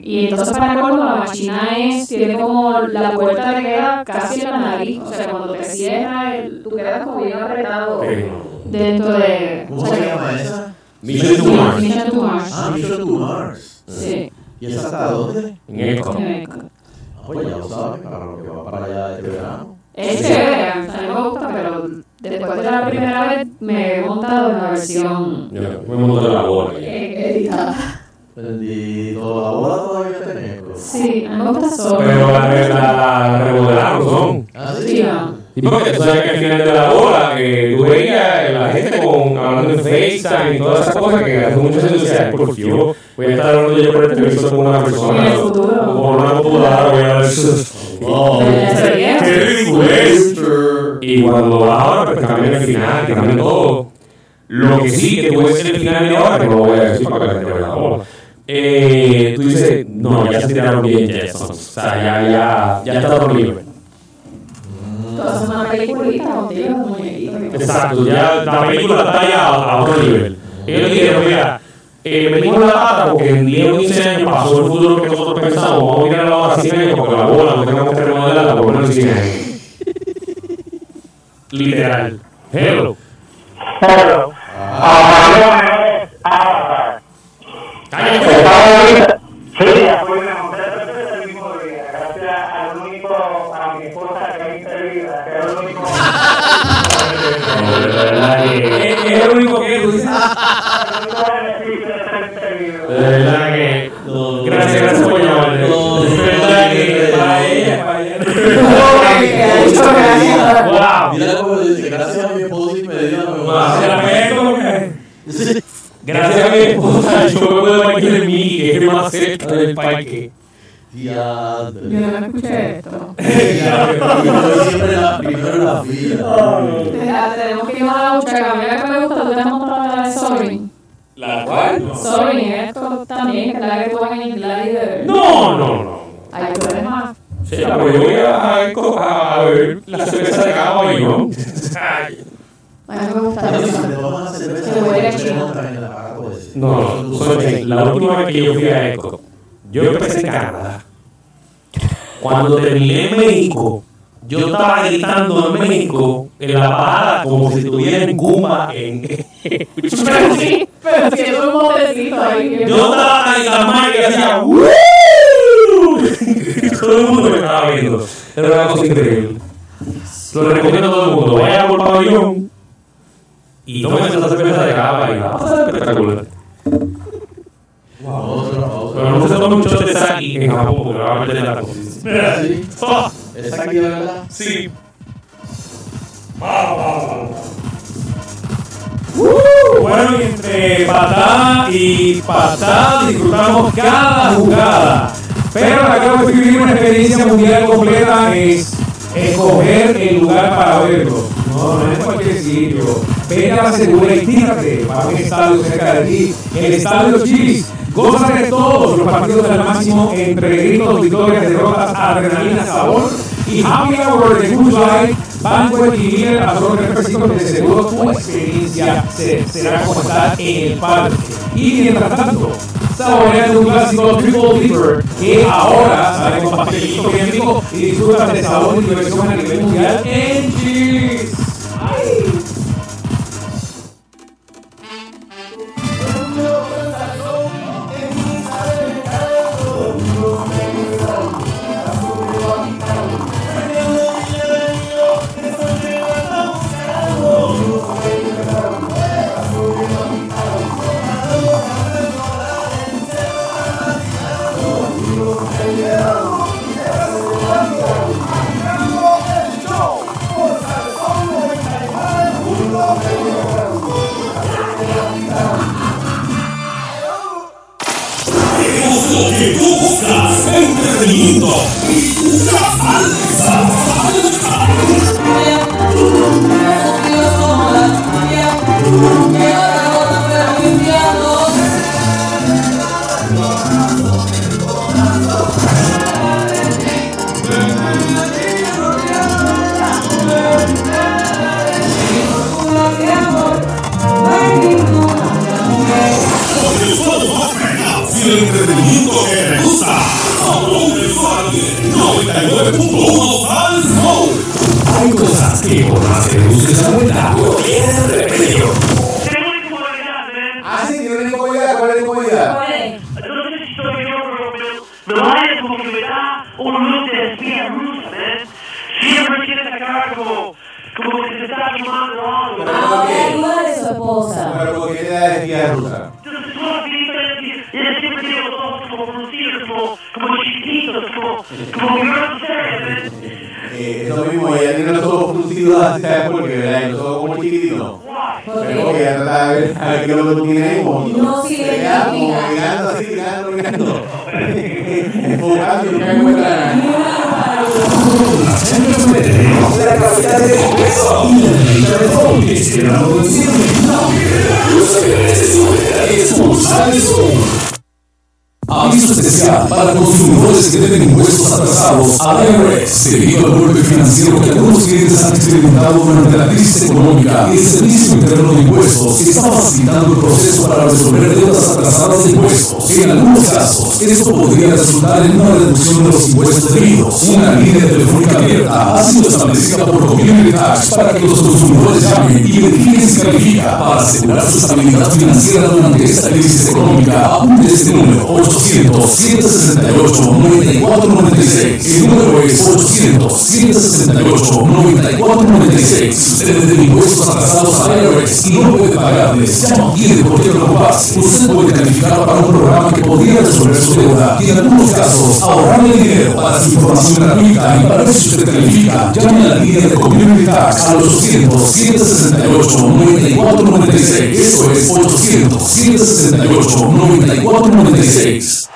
y entonces para colmo la máquina es, tiene como la puerta te queda casi en la nariz, o sea, cuando te cierra, el- tú quedas como bien apretado dentro de... ¿cómo o sea, se que- llama esa? Mission to Mars. Mission to Mars. Ah, Mission to Mars. Sí. ¿Y esa hasta dónde? En Echo. Ah, pues ya lo saben, para lo que va para allá este verano. Es chévere, a mí me gusta, pero después de la primera vez me he montado en la versión Yo me monto en la bola. editada. Bendito, la bola todavía eco. Sí, a mí me gusta solo. Pero la, la, la remodelaron son. Ah, Sí, no. Y porque tú sabes que al final de la bola, eh, tú veías la gente con, hablando en FaceTime y todas esas cosas que hace mucho sentido. O sea, porque yo voy a estar hablando yo por el televisor con una persona. En el futuro. O con una computadora, voy a ver eso. Oh, ¡Qué es! Y cuando vas ahora, pues cambian el final, que cambian todo. Lo que sí, que puede ser el final de ahora, que no lo voy a decir para que la gente vea la bola. Eh, tú dices, no, ya se tiraron bien Jetsons. O sea, ya, ya, ya está a otro nivel. Haces una peliculita muñequito. Exacto, ya la película está ya a, a otro nivel. Ellos dijeron, mira, eh, metimos la pata porque en 10 o 15 años pasó el futuro que nosotros pensamos, vamos a mirar la bola 100 años porque la bola no tengamos que remodelarla por menos de 100 años. Literal. Hello. Hello. Avatar. Estaba ahorita- Sí, monté el mismo día, gracias al único, a mi esposa que me intervida, que es el único. Es el único que tú dices. el único beneficio de ser intervido. De verdad que, gracias, gracias por llamarme. De verdad que, Para ella, para ella. wow. Mira cómo dice, gracias a mi esposa y me dio la Se que. Gracias a mi esposa, yo me puedo parquear en mí, que es más cerca del parque. Diadre. Yo no escuché esto. Yo siempre la primero en la fila. Tenemos que ir a la buchaca. A mí la que me gusta, tú te has montado la de. ¿La cual? Soaring es como también, que la que tú vas en el glider. No, no, no. Ay, tú eres más. Sí, Sí, la yo voy a, a, a ver la cerveza de caballo. A mí me gusta eso. si te tomas la cerveza, Que huele a no aparato ese. No, no, soy- la última vez que yo fui a Eco, yo empecé en Canadá. Cuando terminé en México, yo estaba gritando en México en la parada como si estuviera en Cuba. En... Pero sí, pero sí, es un botecito ahí. Yo estaba en la y hacía "Woo". Todo el mundo me estaba viendo. Era una cosa increíble. Lo recomiendo a todo el mundo. Vaya por pabellón y tomen esa cerveza de cada país. Va a pasar espectacular. Pero no se tome shot de sake en Japón porque va a meter en la cosa. Sí. ¿Es aquí de verdad? Sí. Bueno, y entre patada y patada disfrutamos cada jugada. Pero acabo de vivir una experiencia mundial completa es escoger el lugar para verlo. No, no es cualquier sitio. Vete a la segura y tírate para un estadio cerca de ti. El Estadio Chis. Goza de todos los partidos al máximo entre gritos, victorias, derrotas, adrenalina, sabor y happy hour de Good Life. Banco líder a solo de seguro tu experiencia se- será como estar en el parque. Y mientras tanto, saborea tu clásico Triple Dipper que ahora sale con pastelito bien rico y disfrutas de sabor y diversión a nivel mundial en Cheese. Entretenimiento. y una consumidores que deben impuestos atrasados a IRS debido al golpe financiero que algunos clientes han experimentado durante la crisis económica. El Servicio Interno de Impuestos está facilitando el proceso para resolver deudas atrasadas de impuestos. En algunos casos, esto podría resultar en una reducción de los impuestos debidos. Una línea telefónica abierta ha sido establecida por Community Tax para que los consumidores llamen y verifiquen si califica para asegurar su estabilidad financiera durante esta crisis económica. Apunte este número 800-168-9496. El número es 800-168-9496. Si usted debe impuestos atrasados a IRS y no puede pagarles, ya no tiene por qué preocuparse. Usted puede calificar para un programa que podría resolver su deuda y en algunos casos ahorrarle dinero para su información gratuita y para ver si usted califica. Llame a la línea de Community Tax al 800-168-9496. Eso es 800-168-9496.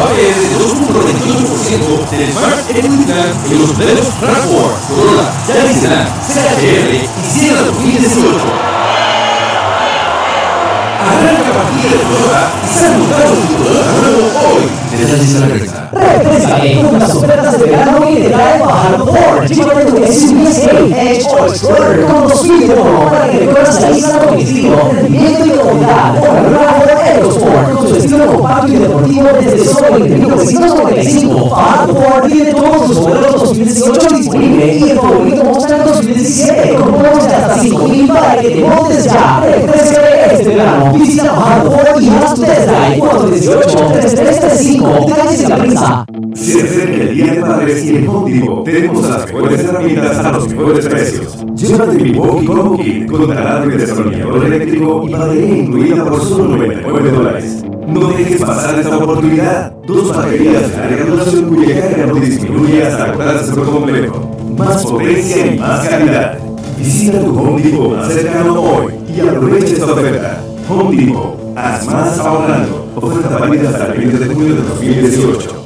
APR de 2.98% del Smart Plan en los modelos RAV4, Corolla, Yaris Sedan, CHR y Siena 2018. Arranca a partir de Corolla y sal montado en tu Corolla nuevo hoy. Detalles a la venta. Con las ofertas de verano que te trae Bajardo Ford. Llévate tu SUV Edge o Explorer con 2000 de bono para que recorras la isla con estilo, rendimiento y comodidad. La nueva Ford EcoSport con su estilo compacto y deportivo desde solo 20.995. Bajardo Ford tiene todos sus modelos 2018 disponibles y el favorito Mustang 2017 con bonos de hasta 5000 para que te montes ya. Refrescate este verano. Visita Bajardo Ford y haz tu test drive 418 3335. Detalles en la prisa. Se acerca el Día de Padres y en Home tenemos las mejores herramientas a los mejores precios. Llévate mi Walkie Combo Kit con taladro y destornillador eléctrico y batería incluida por solo 99 dólares. No dejes pasar esta oportunidad. Dos baterías de larga duración cuya carga no disminuye hasta agotarse por completo. Más potencia y más calidad. Visita tu Home Depot más cercano hoy y aprovecha esta oferta. Home Depot, haz más ahorrando. Oferta válida hasta el 20 de junio de 2018.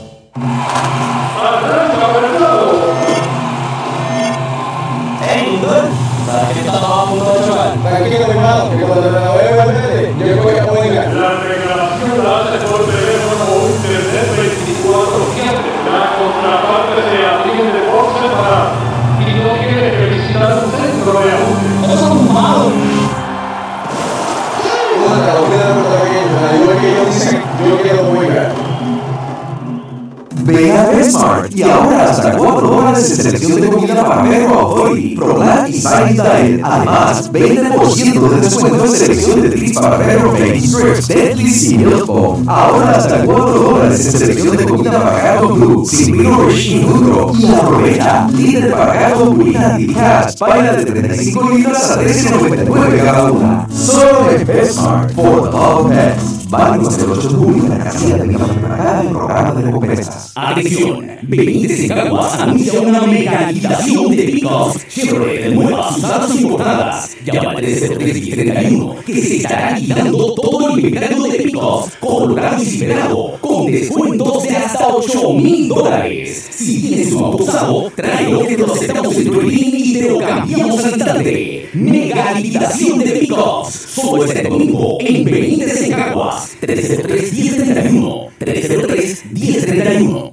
Smart y ahora hasta 4 dólares en selección de comida para perro Authority, ProLab y Science Diet. Además, 20% de descuento en selección de treats para perro Baby Strips, Deadlies y Milk. Ahora hasta 4 dólares en selección de comida para gato Blue, Simply Nourish y Nutro. Y aprovecha, líder para gato Purina y Cats, paila de 35 libras a 13.99 cada una. Solo en PetSmart, for the love. El 8 de en la casilla de Villa Preparada en programa de recompensas. Atención, Benítez en Caguas anuncia una mega liquidación de pickups Chevrolet de nuevas usadas importadas. Llama al 303 que se estará liquidando todo el inventario de pickups colorado y silverado con descuentos de hasta 8 mil dólares. Si tienes un auto usado, tráelo que te lo aceptamos en tu y te lo cambiamos al instante. Mega liquidación de pickups. Solo este domingo en Benítez en Caguas. 303-1031. 303-1031.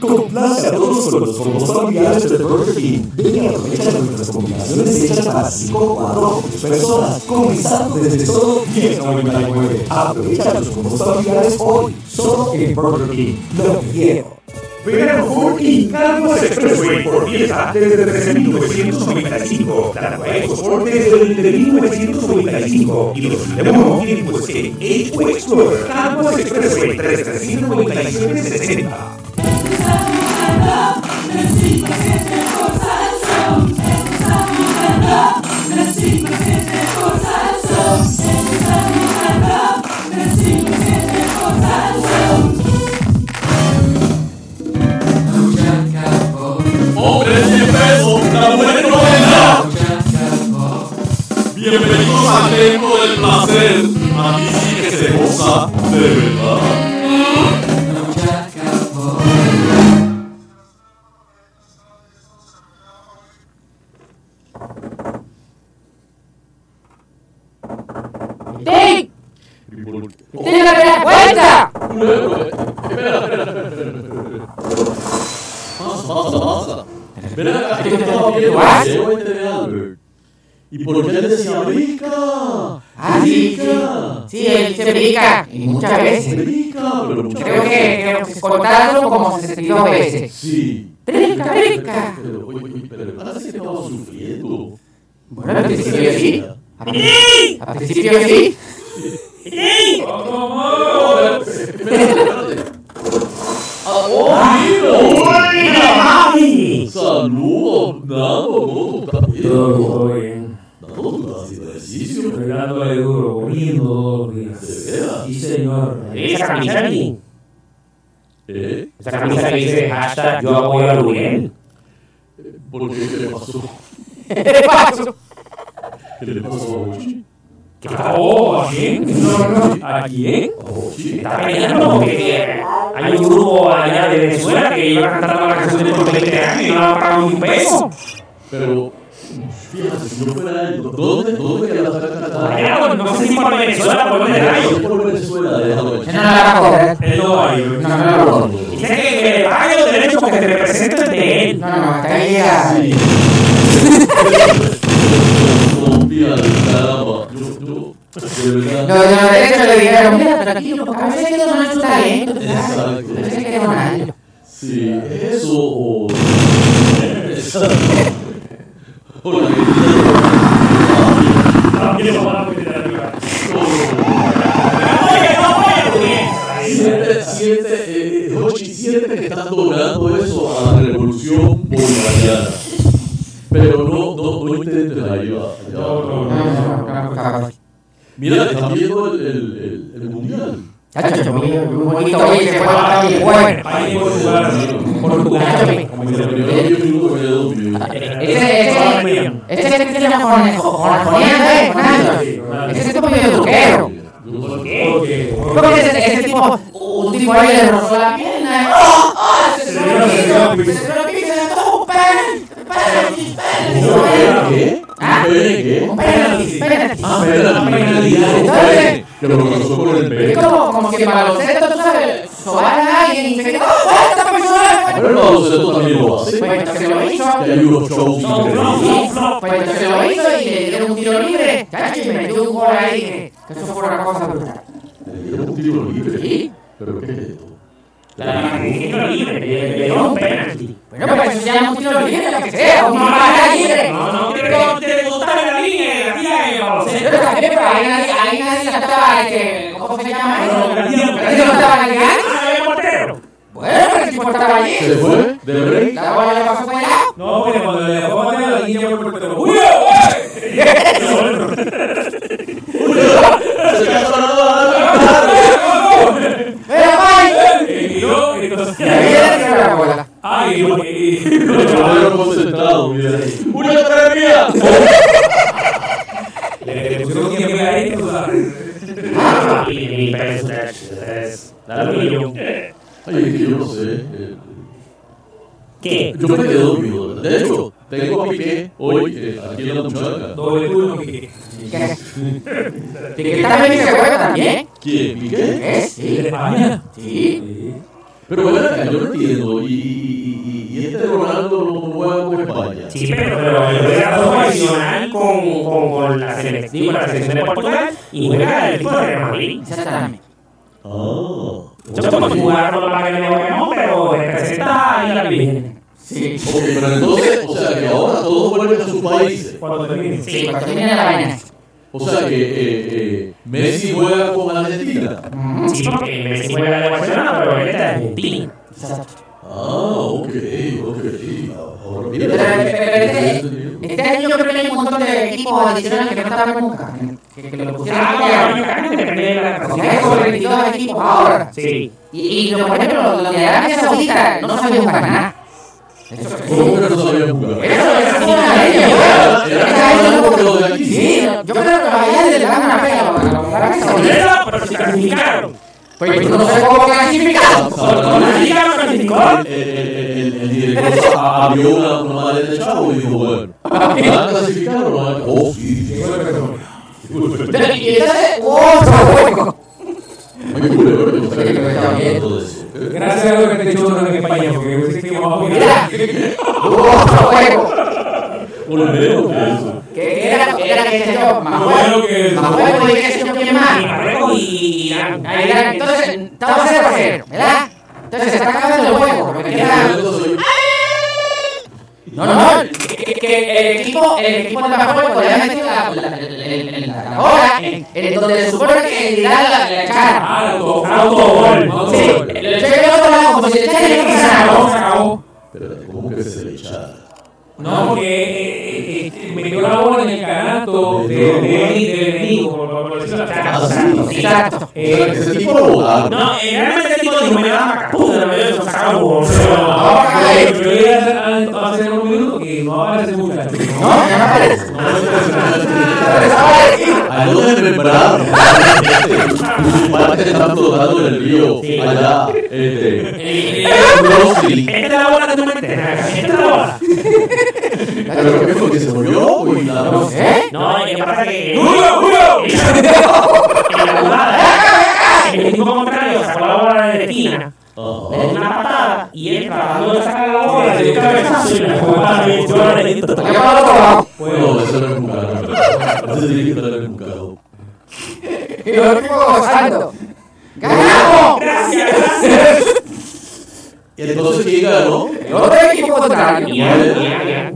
Complace a todos con los combos familiares de Burger. Ven y aprovecha nuestras combinaciones hechas para 5 o 4 personas, comenzando desde solo 10.99. Aprovecha los combos familiares hoy, solo en Burger King. Lo quiero. Verano Ford Caguas Expressway por pieza desde 13.995. La nueva EcoSport desde 20.995. Y los tienen pues que Edge o Explorer. Caguas Expressway 397.60. Hombres Bienvenidos al templo del placer. Aquí sí que se goza de verdad. Creo que, creo que contándolo como 62 veces. Sí. Rica, rica. Pero, oye, oye, pero parece que estaba sufriendo. Bueno, al principio sí. Al principio sí. Saludos, Nando, ¿cómo tú estás? Todo bien. Nando, tú estás haciendo ejercicio. Pegándole duro, corriendo todos los días. Sí, señor. Esa camisa aquí. ¿Eh? Esa camisa que dice hashtag yo apoyo a Luguel. ¿Por qué? ¿Qué le pasó? ¿Qué le pasó? ¿Qué le pasó a Bochi? ¿Qué pasó? ¿A quién? ¿A quién? Está peleando porque hay un grupo allá de Venezuela que iba cantando la canción de por 20 años y no le han pagado un peso. Pero, fíjate, si yo fuera él, ¿dónde, dónde quería la sacar Allá, no sé si por Venezuela, por donde rayo. Por Venezuela, déjalo Él no. Dice que, pague los derechos porque te de él. No, no, hasta ahí ya. No, fíjate, caramba. Yo, yo, de verdad. Los de los derechos le dijeron, mira, tranquilo, porque a veces hay que donar su talento. Exacto. A veces hay que donarlo. Sí, eso o. Exacto. O la También lo van a meter arriba. Siente, siente, eh, Hochi, siente que están donando eso a la revolución bolivariana. Pero no, no, no. Mira, están viendo el, el, el mundial. Chacho, muy muy bonito, oye, se fue bastante bueno. Ahí por. Ese, es el que llama con eh. Ese es el tipo medio truquero. ¿Por qué? Porque ese, tipo, un tipo ahí le rozó la pierna. ¡Oh! ¡Oh! Se la pierna. Se la cerró un penalti. Penalti. Penalti. ¿Qué? ¿Ah? ¿Un pene qué? Un penalti. Ah, penalti. Entonces, Que lo pasó por el es pene. como, como que en baloncesto, tú sabes, sobar a alguien y ¡oh, esta persona! Pero el baloncesto también lo hace. Pues entonces lo hizo. Que hay unos shows increíbles. Pues entonces lo hizo y le dieron un tiro libre. Chacho, y metió un gol ahí. Que que eso fue una cosa brutal. Le dieron un tiro libre. ¿Sí? ¿Pero qué es esto? La tiro libre, le le dio un penalti. Bueno, pero eso llama un tiro libre, lo que sea, una barra libre. No, no, que te gustara la línea, la tía en el baloncesto. Pero también, pero ahí nadie, ahí nadie la estaba, que, ¿cómo se llama eso? Nadie lo estaba ligando. Ah, el portero. Bueno, pero el tipo estaba allí. ¿Se fue? ¿De break? La bola le pasó. No, porque cuando le dejó la línea por el portero. ¡Uy, Se casó ahí bola. Ay, y. Pero concentrado, mira. ¡Una otra mía! Le pusieron un tiempo ahí, tú sabes. Ah, mi peso, es. Millón. Ay, es que yo no sé. ¿Qué? Yo me quedé dormido. De hecho, tengo a Piqué hoy eh, aquí en la muchacha. Doble turno que. ¿Qué? ¿Piqué también se juega también? ¿Quién? ¿Piqué? ¿Eh? Sí. ¿De España? Sí. Pero ven acá, yo no entiendo. ¿Y, y, y, y este Ronaldo no juega con España? Sí, pero, pero juega profesional con, con, con la selección, con la selección de Portugal y juega el equipo de Real Madrid. Exactamente. Ah. Yo como jugar con la máquina de Pokémon, pero representa a la Virgen. Sí. Pero entonces, o sea que ahora todos vuelven a sus países. Cuando termine. Sí, cuando termine la vaina. O sea que eh, eh, Messi juega con Argentina. Sí, porque Messi juega de Barcelona, pero él es de Argentina. Exacto. Ah, ok, ok. Ahora mira. Pero, pero, pero este, este año yo creo que hay un montón de equipos adicionales que no estaban nunca. Que, que lo pusieron Ah, este depende de la Porque hay como 22 equipos ahora. Sí. Y, y lo, por ejemplo, los de Arabia Saudita no jugar nada. Eso, yo creo que allá le dan una a a Arabia Saudita. Pero, si clasificaron. Pues yo no sé cómo clasificaron. Clasificaron, clasificó. El, director a- abrió una, una maleta de chavo y dijo, bueno, ¿van a clasificar o no van a Oh, sí. Y entonces, culero, yo que hablando de eso. Gracias a Dios que te chorro en España, porque hubiese sido más Mira, otro juego. Por lo menos que eso. Que era, era que se yo, más bueno juego, que eso. más juego y que yo que más. Y entonces, estaba 0 a 0, ¿verdad? Entonces se está acabando el juego. porque queda- No, no, no. Que, que el equipo, el equipo de metido la, la, la, la, la hora en, en donde se supone que el Irán la, la echaron. Ah, auto, Autogol. auto. Sí, le lado como si le y pasara Se acabó. Espérate, ¿cómo que se le echara? No, porque eh, eh, metió la bola en el canasto de- de- del enemigo, por- decirlo. Exacto. Eh, Ese tipo lo votaron. No, eh, realmente el tipo dijo, me da me. Yo iba a hacer- a hacer unos minutos que no aparece muchacho. No, no aparece. Desmembraron. Sus padres están flotando en el río. Allá, este. Esta es la bola que tú metes. Esta es la bola. ¿Pero qué fue? ¿Que se murió? ¿Y la No es que pasa que. ¡Julio, Julio! En la jugada, el equipo contrario sacó la bola de la esquina. Le dio una patada y él tratando de sacar la bola, le dio un cabezazo y la jugada le dio la. No, eso no es un carro. Ese tiene que estar en un carro. Y los tipos gozando. ¡Ganamos! Gracias, gracias. Y entonces, ¿quién ganó? El otro equipo contrario.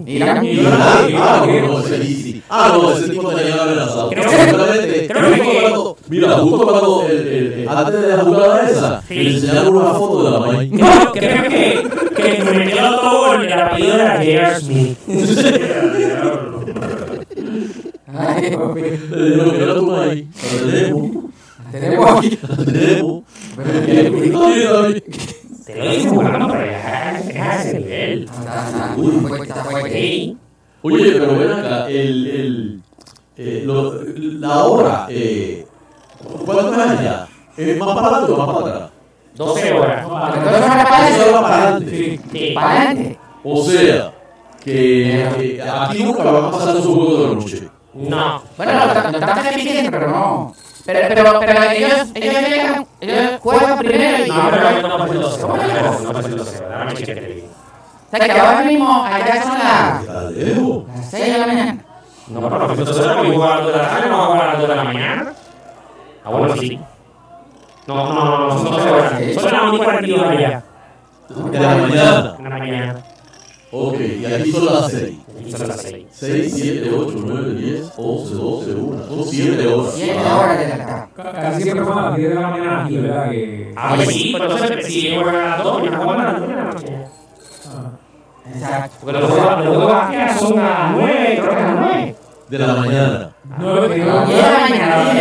Irán. Ah, no. Ah, no, ese tipo tenía amenazado. Creo que- creo que- Mira, justo cuando, el, el- antes de la jugada esa, le enseñaron una foto de la May. Creo, creo que, que me metió el apellido era J.R. Smith. Ay, papi. Dijeron, mira tu la tenemos, Tenemos aquí. la tenemos. Te lo hice jugando, pero ya es a ese nivel. Oye, pero ven acá, el, el, eh, lo- la hora, eh, ¿cuánto es allá? ¿Es más para adelante o más para atrás? 12 horas. Entonces van a Eso aparecer. va para adelante. Sí. Para adelante. O sea, que eh, aquí nunca van a pasar su juego de la noche. No. Bueno, lo están repitiendo, pero no. Pero, pero, pero ellos, ellos llegan, ellos juegan primero y No, pero no pasa el 12. No pasa el 12. Dame chequete. O sea que ahora mismo allá son las las 6 de la mañana. No, pero entonces no voy a las 2 de la tarde, no voy a las 2 de la mañana. Ah, bueno, sí. No, no, no, no, son 12 horas. Son las 1 y 42 allá. De la mañana. En la mañana. Ok, y aquí son las 6. Y son las 6. 6, 7, 8, 9, 10, 11, 12, 1. Son 7 horas. 7 horas de la tarde. Casi siempre a las 10 de la mañana aquí, ¿verdad? Que- Ah, pues sí, pues entonces si juegan a las 2, ya a las 9 de la noche. Exacto. Porque los juegos son a las 9, creo que a las 9. De la mañana. Nueve, Diez de la mañana,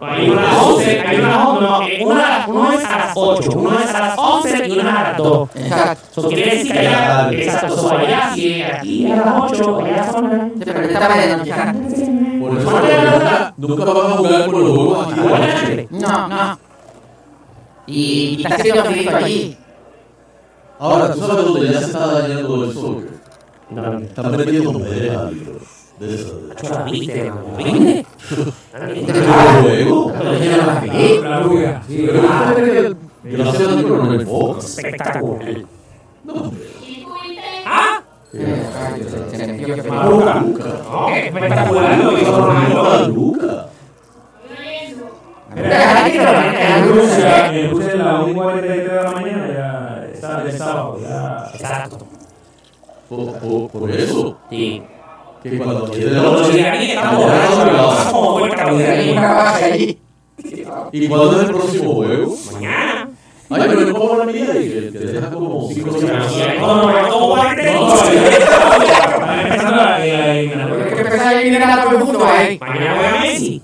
Hay una a las 11, hay una a las 11, no, eh, una, uno es a las 8, uno es a las 11 y una es a las 2. Exacto. Eso quiere decir que allá, exacto, eso allá, si aquí a las 8, allá son las... Sí, pero esta vez de noche. Por eso nunca, van a jugar con los juegos aquí de la noche. No, no. Y, y está haciendo frío allí. Ahora, ¿tú sabes dónde ya se está dañando el soccer? No, Están metiendo mujeres árbitros. De eso. la viste, sí. Pero ¿tú crees que el-? Espectacular. No. ¿Ah? Se metió que Maruca. No, espectacular lo hizo Ronaldo. Maluca. En Rusia, en Rusia a las 1 y 43 de la mañana ya está el sábado. Ya. Exacto. Por eso, Sí. Que cuando de la Los noche. iraníes están borrachos, como vaca allí. ¿Y cuándo es el próximo juego? Mañana. Ay, pero como la mía y te deja como 5 No, semanas. no, no, guarde. Está empezando la la eliminatoria. Hay que empezar a eliminar a todo el mundo ahí. Mañana juega Messi.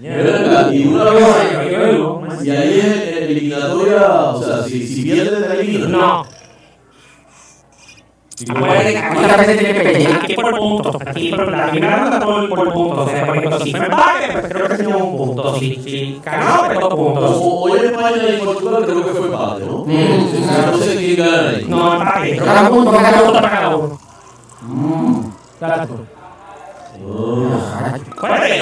Ven acá, Y una vez. Y ahí es eliminatoria. O sea, si, si pierdes, te eliminan. No. Acuérdate que ¿Cuántas veces tiene que pelear? Aquí por puntos. Aquí por la primera ronda por, por puntos. O sea, por ejemplo, si fue empate, pues creo que se llevó un punto. Si, si ganó, pues dos puntos. Hoy en España y Portugal creo que fue empate, ¿no? Sea, no sé quién gana ahí. No, empate. Cada punto, cada punto punto. para cada uno. Exacto.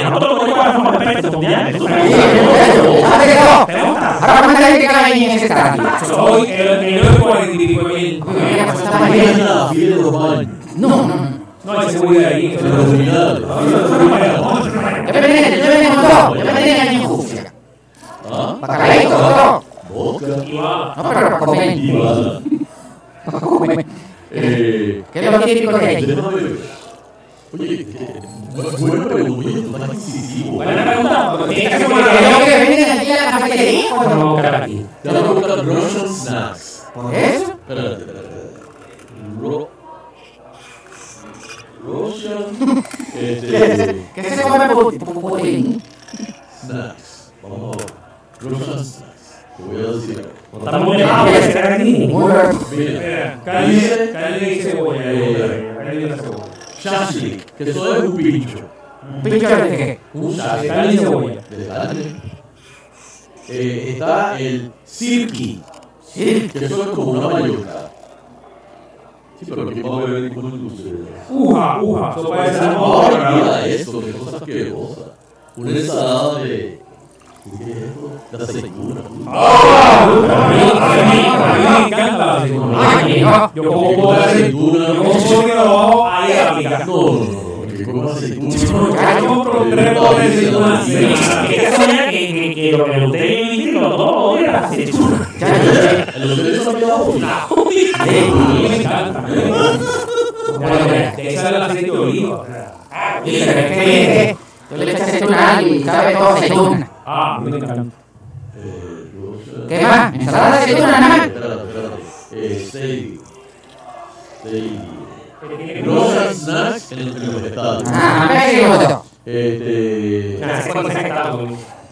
Nosotros no jugamos por respeto mundial. ¿tú sabes? ¿Sabes qué no? ¿Te gusta? Ahora cuánta gente cabe en ese estadio. Hoy el el 9 cuarenta y pico mil. Mira, está Ahí bien. en la fila de los baños. No, no, no. No hay seguridad ahí. De los finales. Yo me venía, yo me venía con todo. Yo me venía allí en Júpiter. Bacalaíto, todo. Vodka. No, pero para comer. Ivana. Para comer. ¿Qué es. Oye, eh, snacks. ¿Por Russian. ¿Qué, Este. Snacks. Eh, cebolla. Shashlik, que eso es un pincho. ¿Pincho de qué? Un cebolla. De carne. Eh, está el sirki, Sí. que eso es como una mallorca. Sí, pero ¿quién va a beber con el dulce? Uja, uja. Sopa de salmón. mira esto, qué cosa asquerosa. Una ensalada de... De aceituna. ¡Ah! A mí, a mí, la. Yo como La ahí a. No, no, como que la le eché aceituna y sabe todo aceituna. Ah, a mí me encanta. Eh, ¿Qué más? ¿Ensalada de aceituna nada más? Espérate, espérate. Eh. Russian snacks en en los estados. Ah, me. Este.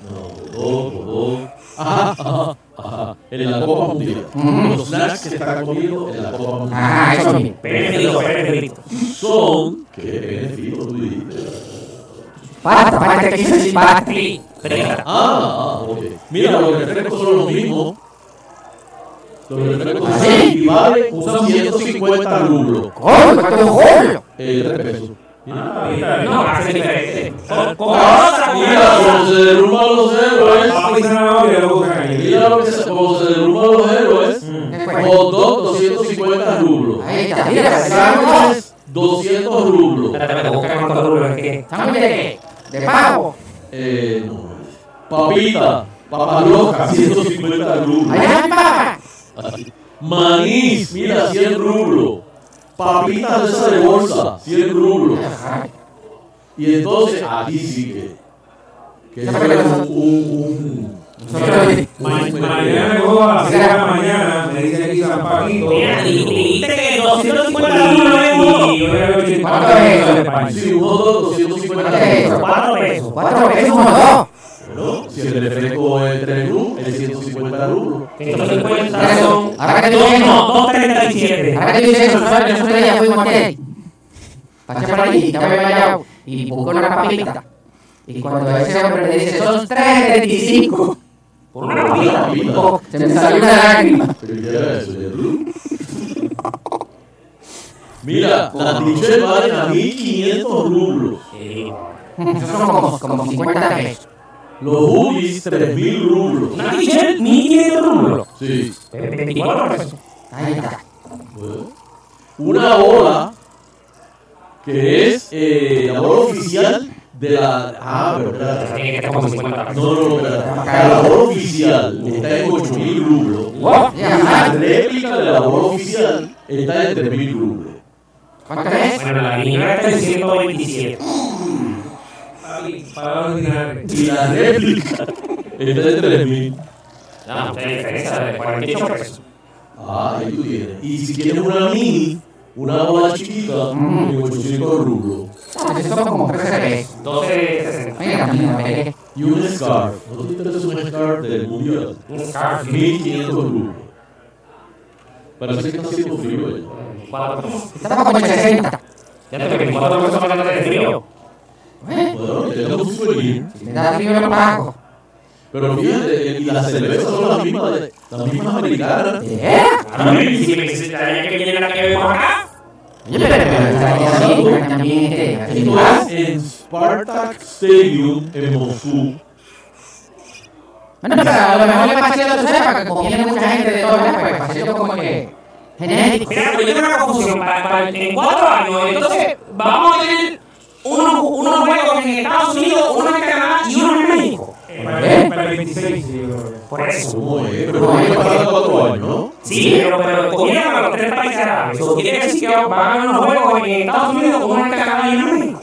No, dos, dos. Ajá, ajá, ajá. En la Copa Mundial. Los snacks que se están comiendo en la Copa Mundial. Ah, eso frito. Son. ¿Qué beneficio tú dijiste? Pasta, pasta, que. Ah, ah, ok. Mira, los refrescos son lo mismo. Los refrescos ¿Ah, son sí? y valen usan 150 rublos. ¡Coño, cuánto! Eh, 3 pesos. Ah. No, hace diferente. Mira, como se derrumban los héroes. Mira lo que se, como se derrumban los héroes. Hot dog, 250 rublos. Ahí está, mira, Sándwiches, 200 rublos. Espérate, espérate, busca cuánto duro es que. ¿Sándwich de qué? ¿De pavo? Eh, no. Papita, papas locas, 150 rublos. ¡Allá en papa! Maíz, mira, 100 rublos. Papitas de esa de bolsa, 100 rublos. Y entonces, aquí sí que. Que un. un, un Mañana me a las 6 de la mañana, me dice aquí San que 250 dólares es uno. Y yo le doy 80 ¿Cuánto es eso? de España. sí, un hot dog, 250 ¿Qué es eso? rublos. Cuatro pesos. ¿Cuatro pesos si el es 3 rublos, es 150 rublos. 150 son. Ahora que tú dices no, 237. Ahora que tú dices. Nosotros ya fuimos me y una papita. Y cuando ese hombre le dice, son 3.25. Por una papita. Oh, se me salió una lágrima. Eso. Mira, las t-shirts valen a 1500 rublos. Esos son como, como 50 pesos. Los hoodies, 3000 rublos. Una t-shirt, 1500 rublos. Sí. 24 pesos. Ahí está. Bueno. Una bola que es eh, la bola oficial de la. Ah, pero espérate. Tiene que estar como 50 No, no, no, espérate. La bola oficial está en 8000 rublos. La réplica de la bola oficial está en 3000 rublos. ¿Cuánto es? Bueno, la niña está en 127. Para original. Y la réplica está en 3000. No, usted diferencia de 48 pesos. Ah, ahí tú tienes. Y si quieres una mini, una bola chiquita, en 800 rublos. Esos son como 13 pesos. 12.60. Mira, mira, mira. Y un scarf. ¿No te interesa un scarf del mundial? Un scarf. 1500 rublos. Parece que está haciendo frío allá. 4 pesos. Estaba como en 60. Ya te 24 pesos para que te frío. ¿Eh? Bueno, tenemos un souvenir. Si me da frío, lo pago. Pero fíjate, y las cervezas son las mismas, de- las mismas americanas. ¿Eh? A ver, si me necesitaría que viene la que vemos acá. Oye, pero, así, también, este, en Spartak Stadium en Moscú. Bueno, pero a lo mejor le pasé a los sepa que como viene mucha gente de todos lados, pues pasé yo como que genético. Mira, pero yo tengo una confusión. Para, para- en 4 años, entonces vamos a tener unos, unos juegos en Estados Unidos, uno en Canadá y uno en México. Para para el 26, sí, yo creo que. Por eso. ¿Cómo es? Pero no es para cuatro años, ¿no? Sí, pero, pero cogieron a los tres países árabes. Eso quiere decir que van a ganar unos juegos en Estados Unidos, y uno en México.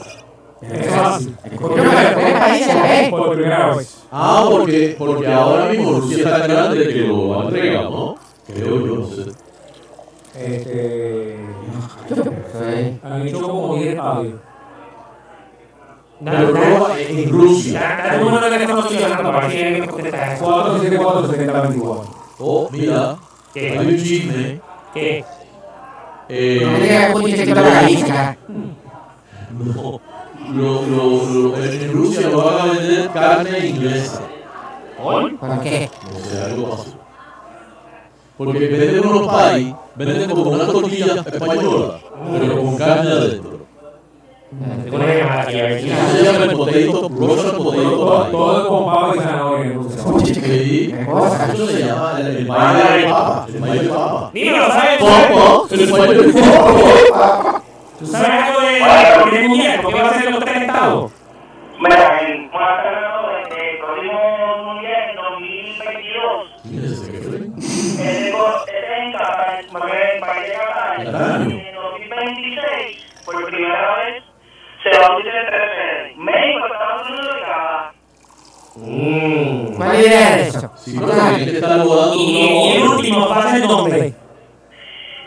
Eso es así. Pero, pero, tres países a. Por primera vez. Ah, porque, porque ahora mismo Rusia está tan grande que lo han entregado, ¿no? Creo yo, no sé. Este. Han hecho como 10 estadios. Pero no en Rusia. Da el número de teléfono tuyo, Fernando, para ver si me contesta. 474 7024. Oh, mira, ¿Qué? hay un chisme. ¿Qué? Eh, No me digas que se quitó la Galicia. No, lo, lo, lo- en en Rusia lo van a vender carne inglesa. ¿Por qué? No sé, algo pasó. Porque venden unos pais, venden como una tortilla española, pero con carne adentro. Tengo una llamada aquí, a ver Eso se llama el potato, Todo, potato todo es con papa y zanahoria. Oye, ¿qué? Eso se llama el, el baile de papa. El baile de papa. Dímelo, ¿sabes? Papa, el baile de papa. ¿Tú sabes algo de la primer mundial? ¿Por qué va a ser los tres estados? Mira, el próximo mundial en 2022, ¿Quién es ese que ese ese en Qatar, en país de Qatar, Qatar. en 2026, por primera vez, se va a utilizar. México, Estados Unidos y Canadá. Mm. ¿Cuál idea es eso? Sí, que estar guardando Y, el último, ¿va a ser dónde?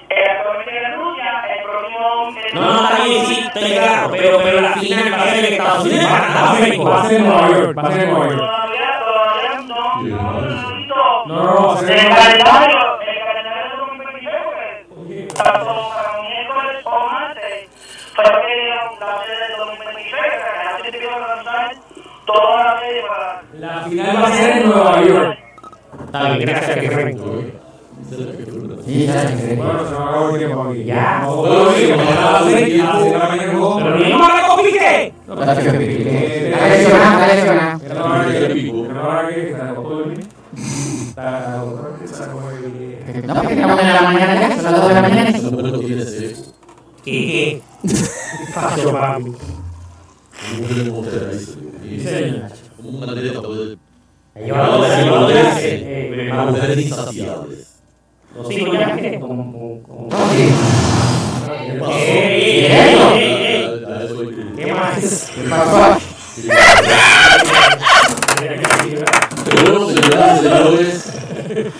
Actualmente en Rusia, el próximo... No, no, está bien, sí, estoy claro, pero, pero la final va a ser en Estados Unidos. Va a ser en Nueva York. Va a ser en Nueva York. Todavía, todavía no, no, no, no, No, no, no, va a ser El en Nueva York. calendario, el calendario de 2026, porque tanto para miércoles o martes, la sede del 2026, que ya se tiene que lanzar toda la serie para... La final va a ser en Nueva York. Gracias, que fue. Sí, ya se cree. Bueno, se me acabó el tiempo aquí. Ya. No, todo bien, mañana a las las de la mañana. Pero ni hora que-. Está. No, porque estamos en la mañana ya, son las 2 de la mañana. Ese número tiene seco. ¿Qué? Mí. Como un remotor ahí, seguro. Como un atleta puede... Llevado de llevado de hace. Una mujer insaciable. Sí, no, ya que. como- como- como- ¿Qué más? ¿Qué pasó? Bueno, señoras y señores, eh,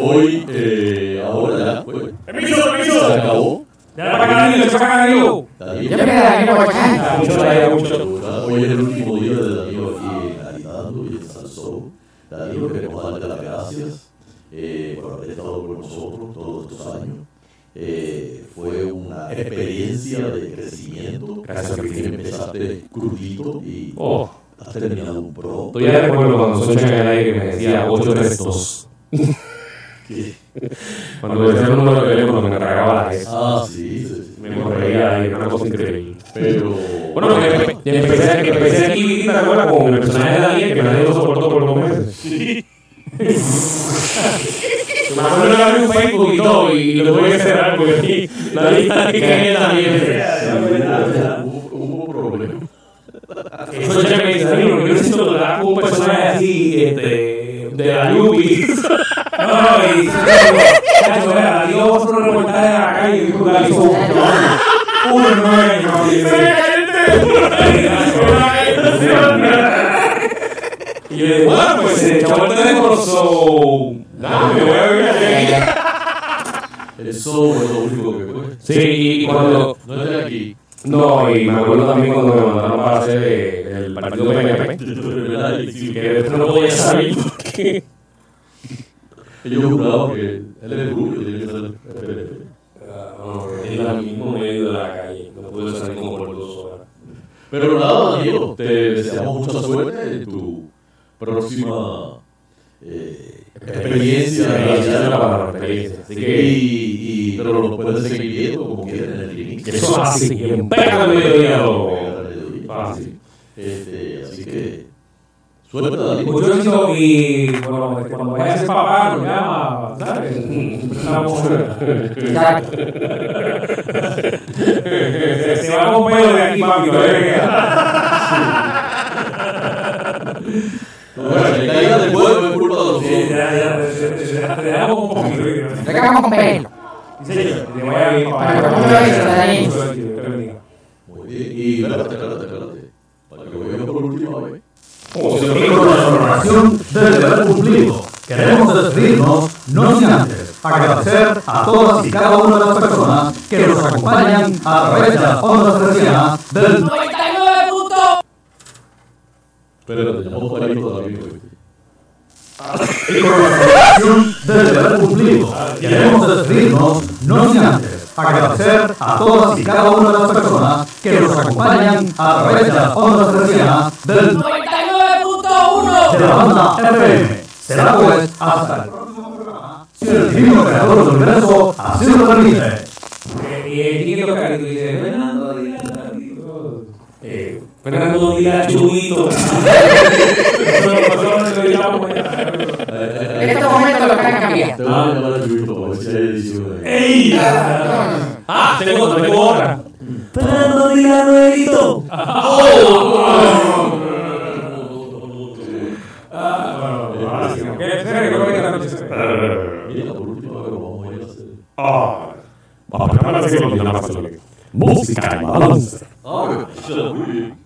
hoy, eh, ahora ya, pues, Permiso, permiso. se acabó. Ya para acá, Danilo, ya para acá, Danilo. Me quedé aquí por acá. Mucho, Danilo, mucho. hoy es el último día de Darío aquí en Arinaldo y en Salsón. Darío, queremos darte las gracias eh, por haber estado con nosotros todos estos años. Eh, fue una experiencia de crecimiento. Gracias, porque empezaste crudito y Oh. has terminado un pro. Todavía recuerdo cuando Socha en el aire me decía 832. ¿Qué? Cuando decía el número de teléfono me cargaba la cabeza. Ah, sí, sí. Me correía ahí, una cosa increíble. Pero. Bueno, que empe- que empecé, que empecé aquí, ¿te acuerdas? Con el personaje de Daniel, que nadie lo soportó por dos meses. Sí. Me acuerdo que abrí un Facebook y todo, y lo tuve que cerrar porque aquí nadie nadie quería Daniel. Hubo, hubo problemas. Eso ya me dice, yo necesito con un personaje así, este, de la Yupi. No, no, y chacho, vea, Darío va a hacer un reportaje de la calle y la hizo un uno nueve años. Y yo digo, bueno, pues se echó el teléfono, so... Dame, me voy a vivir aquí. Eso es lo único que fue. Sí, y cuando... No estoy aquí. No, y me acuerdo también cuando me mandaron para hacer el partido PNP. Que después no podía salir porque... Ellos juraban que él es rubio, tiene que ser el PNP. En el mismo medio de la calle, no pude salir como por dos horas. Pero nada, Daniel, te deseamos mucha suerte en tu próxima eh, experiencia. Experiencia es la palabra, experiencia. Así que- Y, y, pero lo puedes seguir viendo como quieras en el ring. Eso es así, en al mediodía. Fácil. Este, así que, Daniel. Mucho éxito y bueno, cuando vaya a ser papá, nos llama, ¿sabes? Estamos- Exacto. Se va con pelo de aquí, papi, queda. Bueno, la caída del pueblo es culpa de los Sí, ya, ya, dejamos un poquito. quedamos con pelo. Sí, señor. Te vaya bien, papá. Muy bien. Y espérate, espérate, espérate. Para que lo vean por última vez. Y con la celebración del deber cumplido, queremos despedirnos, no sin antes agradecer a todas y cada una de las personas que nos acompañan a través de las ondas hercianas del 99 puntos. Espérate, llamó Juanito todavía. Y con la celebración del deber cumplido, queremos despedirnos, no sin antes agradecer a todas y cada una de las personas que nos acompañan a través de las ondas hercianas del 99.1 de la banda FM. Será pues hasta el próximo programa, si el divino creador del universo así lo permite. Y el chiquito carito dice, Fernando Díaz. Eh, Fernando Díaz Chubito. En estos momentos lo que han cambiado. Te voy a llamar a Chubito. ¡Ey! Ah, tengo otra, tengo otra. Fernando Díaz Nuevito. ¿Qué? ¿Serio? ¿Cómo que la noche se Mira, por última vez vamos a ir a hacer. Ah, vamos a para hacerlo bien, vamos a hacerlo bien. Música y balance. Ah, suena muy bien.